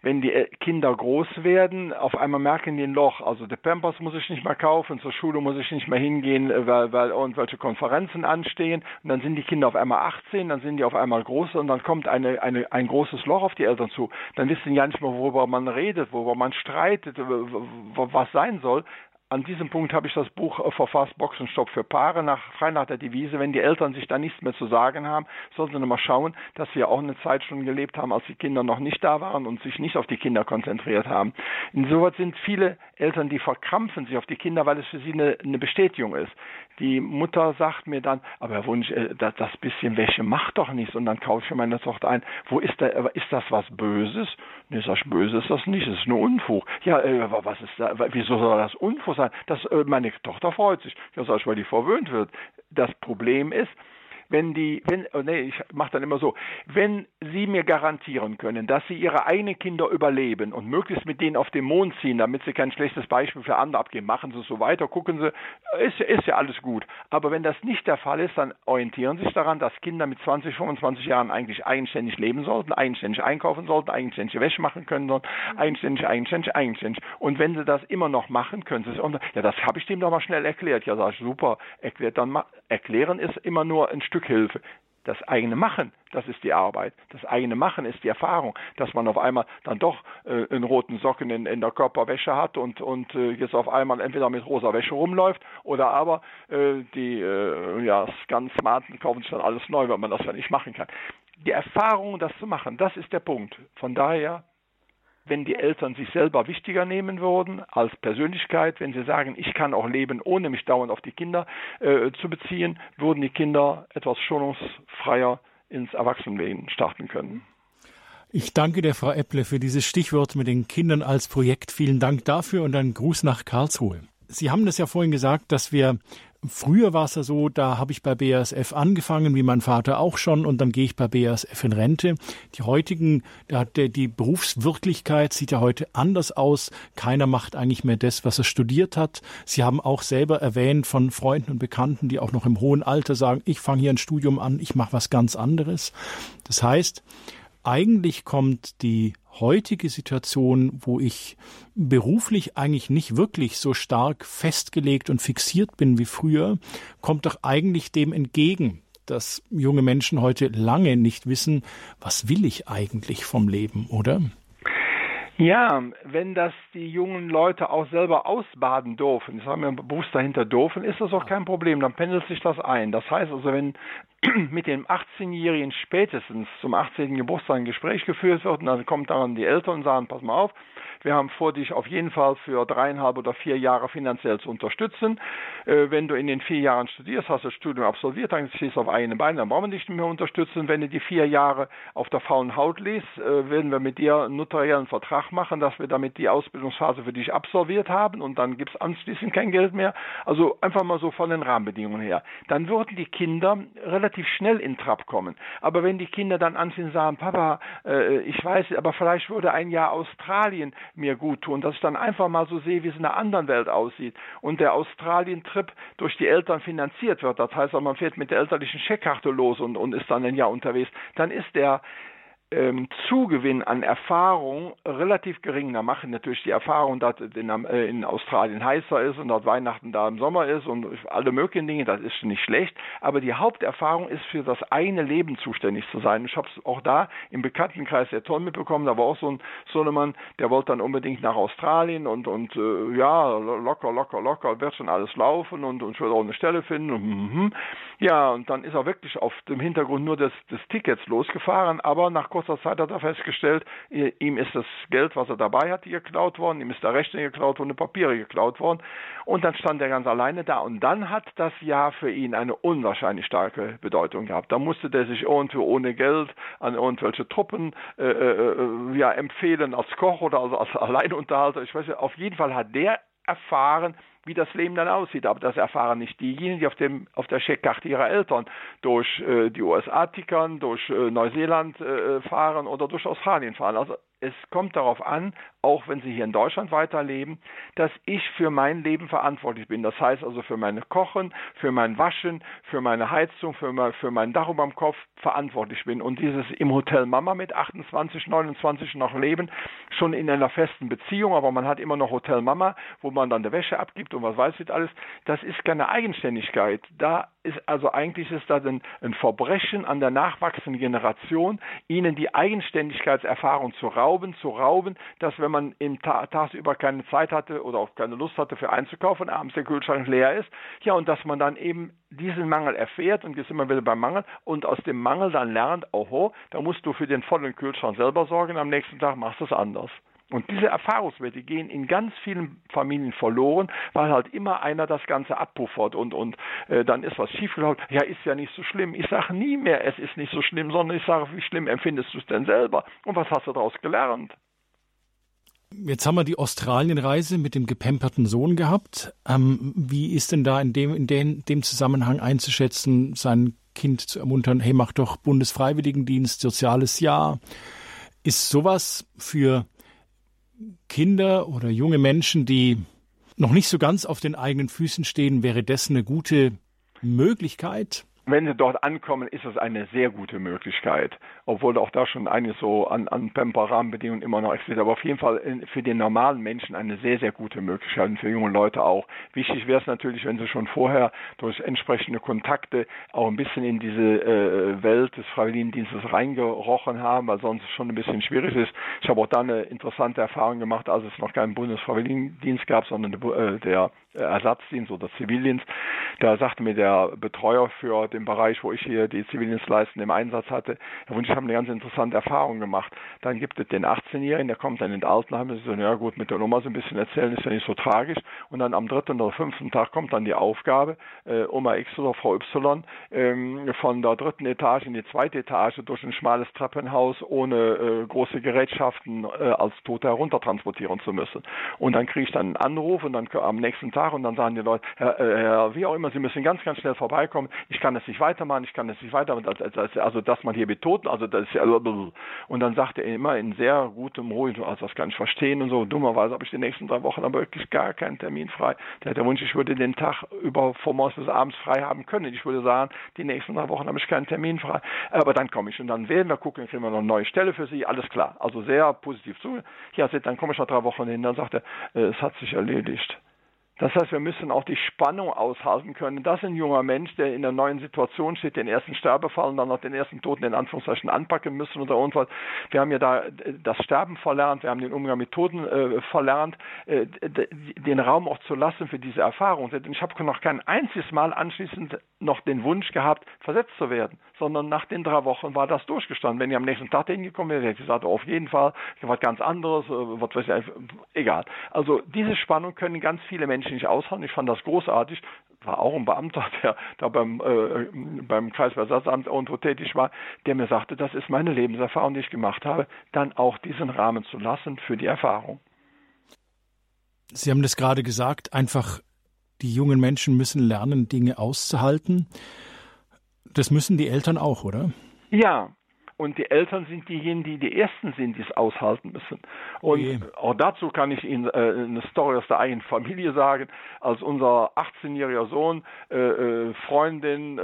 wenn die Kinder groß werden, auf einmal merken die ein Loch. Also der Pampers muss ich nicht mehr kaufen, zur Schule muss ich nicht mehr hingehen, äh, weil, weil irgendwelche Konferenzen anstehen. Und dann sind die Kinder auf einmal 18, dann sind die auf einmal groß und dann kommt eine, eine, ein großes Loch auf die Eltern zu. Dann wissen die ja nicht mehr, worüber man redet, worüber man streitet, was sein soll an diesem Punkt habe ich das Buch äh, verfasst, Boxenstopp für Paare, nach, frei nach der Devise, wenn die Eltern sich da nichts mehr zu sagen haben, sollten sie mal schauen, dass wir auch eine Zeit schon gelebt haben, als die Kinder noch nicht da waren und sich nicht auf die Kinder konzentriert haben. Insoweit sind viele Eltern, die verkrampfen sich auf die Kinder, weil es für sie eine, eine Bestätigung ist. Die Mutter sagt mir dann, aber Herr Wunsch, äh, das, das bisschen Wäsche macht doch nichts und dann kaufe ich meine Tochter ein. Wo ist da, ist das was Böses? Nee, sag ich, böse ist das nicht, es ist nur Unfug. Ja, äh, was ist da, wieso soll das Unfug sein? Das, äh, meine Tochter freut sich. Ja, sag weil die verwöhnt wird. Das Problem ist, wenn die, wenn, oh nee, ich mache dann immer so, wenn Sie mir garantieren können, dass Sie Ihre eigenen Kinder überleben und möglichst mit denen auf den Mond ziehen, damit Sie kein schlechtes Beispiel für andere abgeben, machen Sie es so weiter, gucken Sie, ist, ist ja alles gut. Aber wenn das nicht der Fall ist, dann orientieren Sie sich daran, dass Kinder mit 20, 25 Jahren eigentlich eigenständig leben sollten, eigenständig einkaufen sollten, eigenständig Wäsche machen können sollten, eigenständig, eigenständig, eigenständig. Und wenn Sie das immer noch machen, können Sie es, ja, das habe ich dem doch mal schnell erklärt. Ja, sag ich, super, erklärt dann mal. Erklären ist immer nur ein Stück Stück Hilfe. Das eigene Machen, das ist die Arbeit. Das eigene Machen ist die Erfahrung, dass man auf einmal dann doch äh, einen roten Socken in, in der Körperwäsche hat und, und äh, jetzt auf einmal entweder mit rosa Wäsche rumläuft oder aber äh, die äh, ja, ganz Smarten kaufen sich dann alles neu, weil man das ja nicht machen kann. Die Erfahrung, das zu machen, das ist der Punkt. Von daher wenn die Eltern sich selber wichtiger nehmen würden als Persönlichkeit, wenn sie sagen, ich kann auch leben, ohne mich dauernd auf die Kinder äh, zu beziehen, würden die Kinder etwas schonungsfreier ins Erwachsenenleben starten können. Ich danke der Frau Epple für dieses Stichwort mit den Kindern als Projekt. Vielen Dank dafür und einen Gruß nach Karlsruhe. Sie haben das ja vorhin gesagt, dass wir Früher war es ja so, da habe ich bei BASF angefangen, wie mein Vater auch schon, und dann gehe ich bei BASF in Rente. Die heutigen, die Berufswirklichkeit sieht ja heute anders aus. Keiner macht eigentlich mehr das, was er studiert hat. Sie haben auch selber erwähnt von Freunden und Bekannten, die auch noch im hohen Alter sagen, ich fange hier ein Studium an, ich mache was ganz anderes. Das heißt, eigentlich kommt die heutige Situation, wo ich beruflich eigentlich nicht wirklich so stark festgelegt und fixiert bin wie früher, kommt doch eigentlich dem entgegen, dass junge Menschen heute lange nicht wissen, was will ich eigentlich vom Leben, oder? Ja, wenn das die jungen Leute auch selber ausbaden dürfen, ich sage mir bewusst dahinter dürfen, ist das auch kein Problem, dann pendelt sich das ein. Das heißt also, wenn mit dem 18-Jährigen spätestens zum 18. Geburtstag ein Gespräch geführt wird und dann kommt dann die Eltern und sagen, pass mal auf, wir haben vor, dich auf jeden Fall für dreieinhalb oder vier Jahre finanziell zu unterstützen. Äh, wenn du in den vier Jahren studierst, hast das Studium absolviert, dann stehst du auf eigenen Beinen, dann brauchen wir dich nicht mehr unterstützen. Wenn du die vier Jahre auf der faulen Haut liest, äh, werden wir mit dir einen notariellen Vertrag machen, dass wir damit die Ausbildungsphase für dich absolviert haben und dann gibt es anschließend kein Geld mehr. Also einfach mal so von den Rahmenbedingungen her. Dann würden die Kinder relativ schnell in Trab kommen. Aber wenn die Kinder dann anfangen sagen, Papa, äh, ich weiß, aber vielleicht würde ein Jahr Australien mir gut tun, dass ich dann einfach mal so sehe, wie es in einer anderen Welt aussieht und der Australien-Trip durch die Eltern finanziert wird. Das heißt, man fährt mit der elterlichen Scheckkarte los und, und ist dann ein Jahr unterwegs. Dann ist der ähm, Zugewinn an Erfahrung relativ gering. Da machen natürlich die Erfahrung, dass es in, äh, in, Australien heißer ist und dort Weihnachten da im Sommer ist und alle möglichen Dinge, das ist nicht schlecht. Aber die Haupterfahrung ist für das eine Leben zuständig zu sein. Ich habe es auch da im Bekanntenkreis der toll mitbekommen. Da war auch so ein Sohnemann, der wollte dann unbedingt nach Australien und, und äh, ja, locker, locker, locker, wird schon alles laufen und, und ich will auch eine Stelle finden. Und, mm, mm. Ja, und dann ist er wirklich auf dem Hintergrund nur des, des Tickets losgefahren, aber nach kurzer Zeit hat er festgestellt, ihm ist das Geld, was er dabei hatte, geklaut worden, ihm ist der Rechte geklaut worden, die Papiere geklaut worden. Und dann stand er ganz alleine da. Und dann hat das Jahr für ihn eine unwahrscheinlich starke Bedeutung gehabt. Da musste der sich irgendwie ohne Geld an irgendwelche Truppen äh, äh, äh ja, empfehlen als Koch oder als, als Alleinunterhalter. Ich weiß nicht, auf jeden Fall hat der erfahren, wie das Leben dann aussieht. Aber das erfahren nicht diejenigen, die auf, dem, auf der Scheckkarte ihrer Eltern durch äh, die USA tickern, durch äh, Neuseeland äh, fahren oder durch Australien fahren. Also es kommt darauf an, auch wenn Sie hier in Deutschland weiterleben, dass ich für mein Leben verantwortlich bin. Das heißt also für meine Kochen, für mein Waschen, für meine Heizung, für mein, für mein Dach über dem Kopf verantwortlich bin. Und dieses im Hotel Mama mit 28, 29 noch leben, schon in einer festen Beziehung, aber man hat immer noch Hotel Mama, wo man dann die Wäsche abgibt und was weiß ich alles, das ist keine Eigenständigkeit. Da ist also eigentlich ist das ein, ein Verbrechen an der nachwachsenden Generation, ihnen die Eigenständigkeitserfahrung zu rauben, zu rauben, dass wenn man im Ta tagsüber keine Zeit hatte oder auch keine Lust hatte für einzukaufen, abends der Kühlschrank leer ist, ja, und dass man dann eben diesen Mangel erfährt und jetzt immer wieder beim Mangel und aus dem Mangel dann lernt, oho, da musst du für den vollen Kühlschrank selber sorgen, am nächsten Tag machst du es anders. Und diese Erfahrungswerte gehen in ganz vielen Familien verloren, weil halt immer einer das Ganze abpuffert und, und äh, dann ist was schiefgelaufen. Ja, ist ja nicht so schlimm. Ich sage nie mehr, es ist nicht so schlimm, sondern ich sage, wie schlimm empfindest du es denn selber? Und was hast du daraus gelernt? Jetzt haben wir die Australienreise mit dem gepemperten Sohn gehabt. Ähm, wie ist denn da in dem, in dem, dem Zusammenhang einzuschätzen, sein Kind zu ermuntern, hey, mach doch Bundesfreiwilligendienst, soziales Jahr? Ist sowas für Kinder oder junge Menschen, die noch nicht so ganz auf den eigenen Füßen stehen, wäre das eine gute Möglichkeit? Wenn sie dort ankommen, ist es eine sehr gute Möglichkeit, obwohl auch da schon einiges so an, an Pamper-Rahmenbedingungen immer noch existiert. Aber auf jeden Fall für den normalen Menschen eine sehr, sehr gute Möglichkeit und für junge Leute auch. Wichtig wäre es natürlich, wenn sie schon vorher durch entsprechende Kontakte auch ein bisschen in diese äh, Welt des Freiwilligendienstes reingerochen haben, weil sonst schon ein bisschen schwierig ist. Ich habe auch da eine interessante Erfahrung gemacht, als es noch keinen Bundesfreiwilligendienst gab, sondern äh, der Ersatzdienst oder Zivildienst. Da sagte mir der Betreuer für den Bereich, wo ich hier die Zivildienstleistenden im Einsatz hatte, Herr Wunsch, ich habe eine ganz interessante Erfahrung gemacht. Dann gibt es den 18-Jährigen, der kommt dann in das Altenheim und sagt, ja gut, mit der Nummer so ein bisschen erzählen ist ja nicht so tragisch. Und dann am dritten oder fünften Tag kommt dann die Aufgabe, äh, Oma X oder Frau Y ähm, von der dritten Etage in die zweite Etage durch ein schmales Treppenhaus ohne äh, große Gerätschaften äh, als Tote heruntertransportieren zu müssen. Und dann kriege ich dann einen Anruf und dann am nächsten Tag und dann sagen die Leute, Herr, äh, Herr, wie auch immer, Sie müssen ganz, ganz schnell vorbeikommen. Ich kann es nicht weitermachen, ich kann das nicht weitermachen, also dass man hier betoten, also das ist ja, und dann sagte er immer in sehr gutem, ruhigen, also das kann ich verstehen und so, dummerweise habe ich die nächsten drei Wochen aber wirklich gar keinen Termin frei. Der hat der Wunsch, ich würde den Tag über vom morgens bis abends frei haben können. Ich würde sagen, die nächsten drei Wochen habe ich keinen Termin frei, aber dann komme ich und dann werden wir gucken, kriegen wir noch eine neue Stelle für Sie, alles klar. Also sehr positiv zu. Ja, dann komme ich nach drei Wochen hin, dann sagt er, äh, es hat sich erledigt. Das heißt, wir müssen auch die Spannung aushalten können. Das ist ein junger Mensch, der in einer neuen Situation steht, den ersten Sterbefall und dann noch den ersten Toten in Anführungszeichen anpacken müssen oder irgendwas. Wir haben ja da äh, das Sterben verlernt, wir haben den Umgang mit Toten äh, verlernt, äh, den Raum auch zu lassen für diese Erfahrung. Denn ich habe noch kein einziges Mal anschließend noch den Wunsch gehabt, versetzt zu werden, sondern nach den drei Wochen war das durchgestanden. Wenn ich am nächsten Tag hingekommen wäre, hätte ich gesagt, auf jeden Fall, was ganz anderes, äh, was weiß ich, egal. Also diese Spannung können ganz viele Menschen ich nicht aushalten. Ich fand das großartig. War auch ein Beamter, der da beim, äh, beim Kreisversatzamt irgendwo tätig war, der mir sagte, das ist meine Lebenserfahrung, die ich gemacht habe, dann auch diesen Rahmen zu lassen für die Erfahrung. Sie haben das gerade gesagt, einfach die jungen Menschen müssen lernen, Dinge auszuhalten. Das müssen die Eltern auch, oder? Ja, und die Eltern sind diejenigen, die die Ersten sind, die es aushalten müssen. Und okay. auch dazu kann ich Ihnen äh, eine Story aus der eigenen Familie sagen. Als unser 18-jähriger Sohn, äh, äh, Freundin äh,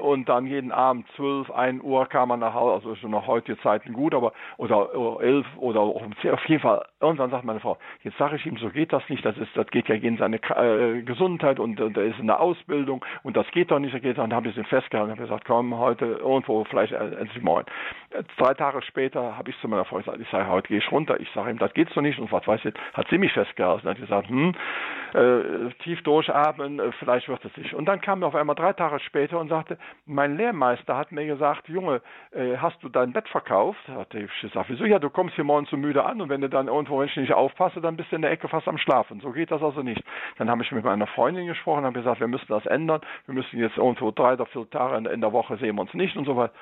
und dann jeden Abend 12, 1 Uhr kam er nach Hause, also schon noch heute Zeiten gut, aber oder, oder 11 oder um 10, auf jeden Fall. Irgendwann sagt meine Frau, jetzt sage ich ihm, so geht das nicht, das ist, das geht ja gegen seine äh, Gesundheit und, und er ist in der Ausbildung und das geht doch nicht, das geht doch. Und dann habe ich ihn festgehalten und habe gesagt, komm heute irgendwo vielleicht äh, morgen. Zwei Tage später habe ich zu meiner Frau gesagt, ich sage, heute gehe ich runter. Ich sage ihm, das geht so nicht. Und was weiß ich, hat sie mich festgehalten. Hat gesagt, hm, äh, tief durchatmen, äh, vielleicht wird es nicht. Und dann kam er auf einmal drei Tage später und sagte, mein Lehrmeister hat mir gesagt, Junge, äh, hast du dein Bett verkauft? Hat ich gesagt, wieso? Ja, du kommst hier morgen zu müde an und wenn du dann irgendwo, wenn ich nicht aufpasse, dann bist du in der Ecke fast am Schlafen. So geht das also nicht. Dann habe ich mit meiner Freundin gesprochen, habe gesagt, wir müssen das ändern. Wir müssen jetzt irgendwo drei oder vier Tage in, in der Woche sehen wir uns nicht und so weiter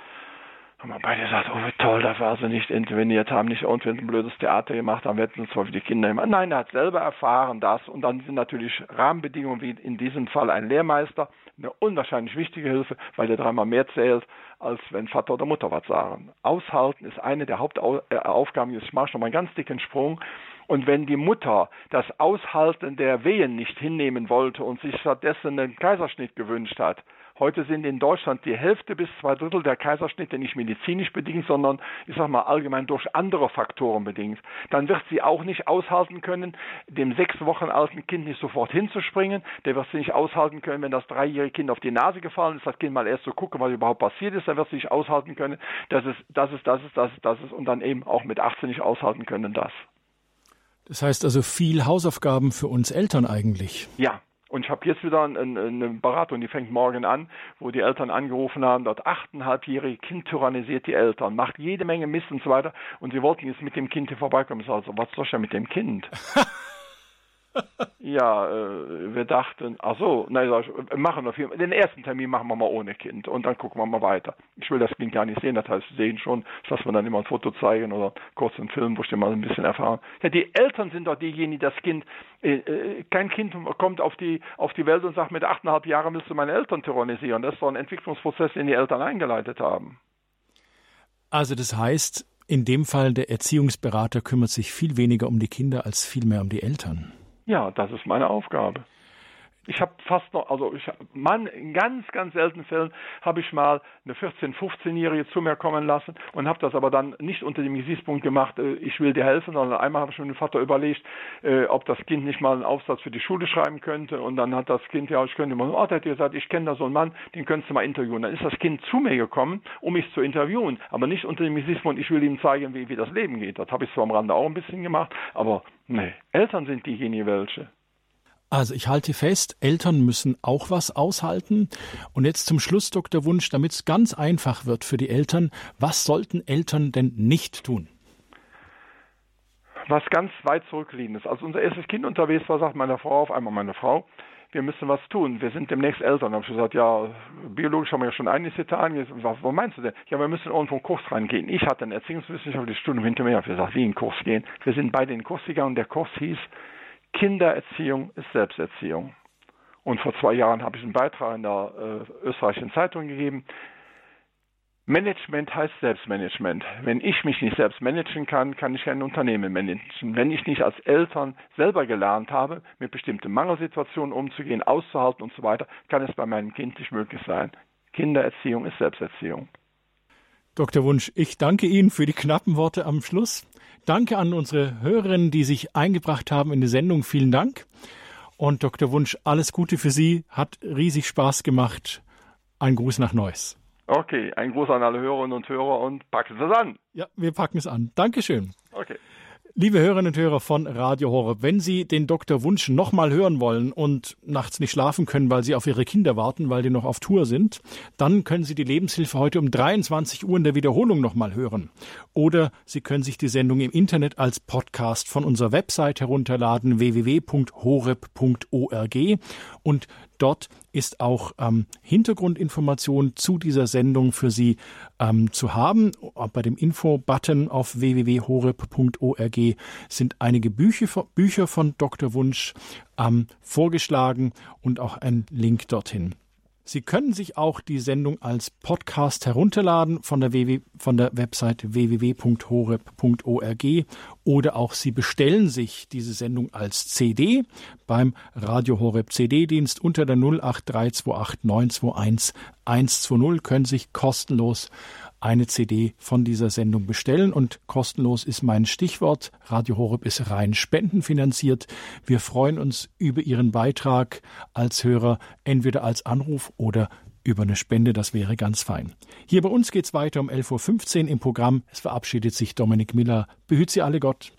haben wir beide gesagt, oh wie toll, da war sie nicht interveniert haben, nicht irgendwie ein blödes Theater gemacht haben, wir hätten zwar für die Kinder gemacht. Nein, er hat selber erfahren das und dann sind natürlich Rahmenbedingungen wie in diesem Fall ein Lehrmeister eine unwahrscheinlich wichtige Hilfe, weil der dreimal mehr zählt, als wenn Vater oder Mutter was sagen. Aushalten ist eine der Hauptaufgaben, ich mache schon mal einen ganz dicken Sprung, und wenn die Mutter das Aushalten der Wehen nicht hinnehmen wollte und sich stattdessen einen Kaiserschnitt gewünscht hat, Heute sind in Deutschland die Hälfte bis zwei Drittel der Kaiserschnitte nicht medizinisch bedingt, sondern ich sag mal allgemein durch andere Faktoren bedingt. Dann wird sie auch nicht aushalten können, dem sechs Wochen alten Kind nicht sofort hinzuspringen. Der wird sie nicht aushalten können, wenn das dreijährige Kind auf die Nase gefallen ist, das Kind mal erst zu gucken, was überhaupt passiert ist. Dann wird sie nicht aushalten können, das ist, das ist, das ist, das ist, das ist und dann eben auch mit 18 nicht aushalten können, das. Das heißt also viel Hausaufgaben für uns Eltern eigentlich. Ja, und ich habe jetzt wieder eine, Beratung, die fängt morgen an, wo die Eltern angerufen haben, dort achteinhalbjährige Kind tyrannisiert die Eltern, macht jede Menge Mist und so weiter. Und sie wollten jetzt mit dem Kind hier vorbeikommen. Ich sage, also, was soll ich denn mit dem Kind? ja, äh, wir dachten, ach so, nein, machen wir den ersten Termin machen wir mal ohne Kind und dann gucken wir mal weiter. Ich will das Kind gar nicht sehen, das heißt, sehen schon, dass wir dann immer ein Foto zeigen oder kurz einen Film, wo ich den mal ein bisschen erfahren. Ja, die Eltern sind doch diejenigen, die das Kind, äh, äh, kein Kind kommt auf die, auf die Welt und sagt, mit achteinhalb Jahren willst du meine Eltern tyrannisieren. Das ist doch ein Entwicklungsprozess, den die Eltern eingeleitet haben. Also das heißt, in dem Fall der Erziehungsberater kümmert sich viel weniger um die Kinder als vielmehr um die Eltern. Ja, das ist meine Aufgabe. Ich habe fast noch, also ich, man, in ganz, ganz seltenen Fällen habe ich mal eine 14-, 15-Jährige zu mir kommen lassen und habe das aber dann nicht unter dem Gesichtspunkt gemacht, äh, ich will dir helfen, sondern einmal habe ich mit dem Vater überlegt, äh, ob das Kind nicht mal einen Aufsatz für die Schule schreiben könnte und dann hat das Kind, ja, ich könnte mal, oh, der hat gesagt, ich kenne da so einen Mann, den könntest du mal interviewen. Dann ist das Kind zu mir gekommen, um mich zu interviewen, aber nicht unter dem Gesichtspunkt, ich will ihm zeigen, wie, wie das Leben geht. Das habe ich zwar am Rande auch ein bisschen gemacht, aber nee, Eltern sind diejenigen welche. Also ich halte fest, Eltern müssen auch was aushalten. Und jetzt zum Schluss, Dr. Wunsch, damit es ganz einfach wird für die Eltern, was sollten Eltern denn nicht tun? Was ganz weit zurückliegendes. Als unser erstes Kind unterwegs war, sagt meine Frau auf einmal meine Frau, wir müssen was tun. Wir sind demnächst Eltern. Da habe ich gesagt, ja, biologisch haben wir ja schon einiges getan. Was, was meinst du denn? Ja, wir müssen irgendwo einen Kurs reingehen. Ich hatte eine erziehungswissenschaftliche Stunde hinter mir. Ich habe gesagt, wie einen Kurs gehen? Wir sind beide in den Kurs gegangen und der Kurs hieß Kindererziehung ist Selbsterziehung. Und vor zwei Jahren habe ich einen Beitrag in der äh, österreichischen Zeitung gegeben. Management heißt Selbstmanagement. Wenn ich mich nicht selbst managen kann, kann ich kein Unternehmen managen. Wenn ich nicht als Eltern selber gelernt habe, mit bestimmten Mangelsituationen umzugehen, auszuhalten und so weiter, kann es bei meinem Kind nicht möglich sein. Kindererziehung ist Selbsterziehung. Dr. Wunsch, ich danke Ihnen für die knappen Worte am Schluss. Danke an unsere Hörerinnen, die sich eingebracht haben in die Sendung. Vielen Dank. Und Dr. Wunsch, alles Gute für Sie. Hat riesig Spaß gemacht. Ein Gruß nach Neuss. Okay, ein Gruß an alle Hörerinnen und Hörer und packen Sie es an. Ja, wir packen es an. Dankeschön. Okay. Liebe Hörerinnen und Hörer von Radio Horror, wenn Sie den Dr. Wunsch nochmal hören wollen und nachts nicht schlafen können, weil Sie auf Ihre Kinder warten, weil die noch auf Tour sind, dann können Sie die Lebenshilfe heute um 23 Uhr in der Wiederholung nochmal hören. Oder Sie können sich die Sendung im Internet als Podcast von unserer Website herunterladen, www.horeb.org und Dort ist auch ähm, Hintergrundinformation zu dieser Sendung für Sie ähm, zu haben. Bei dem Info-Button auf www.horeb.org sind einige Bücher, Bücher von Dr. Wunsch ähm, vorgeschlagen und auch ein Link dorthin. Sie können sich auch die Sendung als Podcast herunterladen von der, WW, von der Website www.horeb.org oder auch Sie bestellen sich diese Sendung als CD beim Radio Horeb CD-Dienst unter der 08328 921 120 können sich kostenlos eine CD von dieser Sendung bestellen und kostenlos ist mein Stichwort. Radio Horeb ist rein spendenfinanziert. Wir freuen uns über Ihren Beitrag als Hörer, entweder als Anruf oder über eine Spende, das wäre ganz fein. Hier bei uns geht's weiter um 11.15 Uhr im Programm. Es verabschiedet sich Dominik Miller. Behüt Sie alle Gott.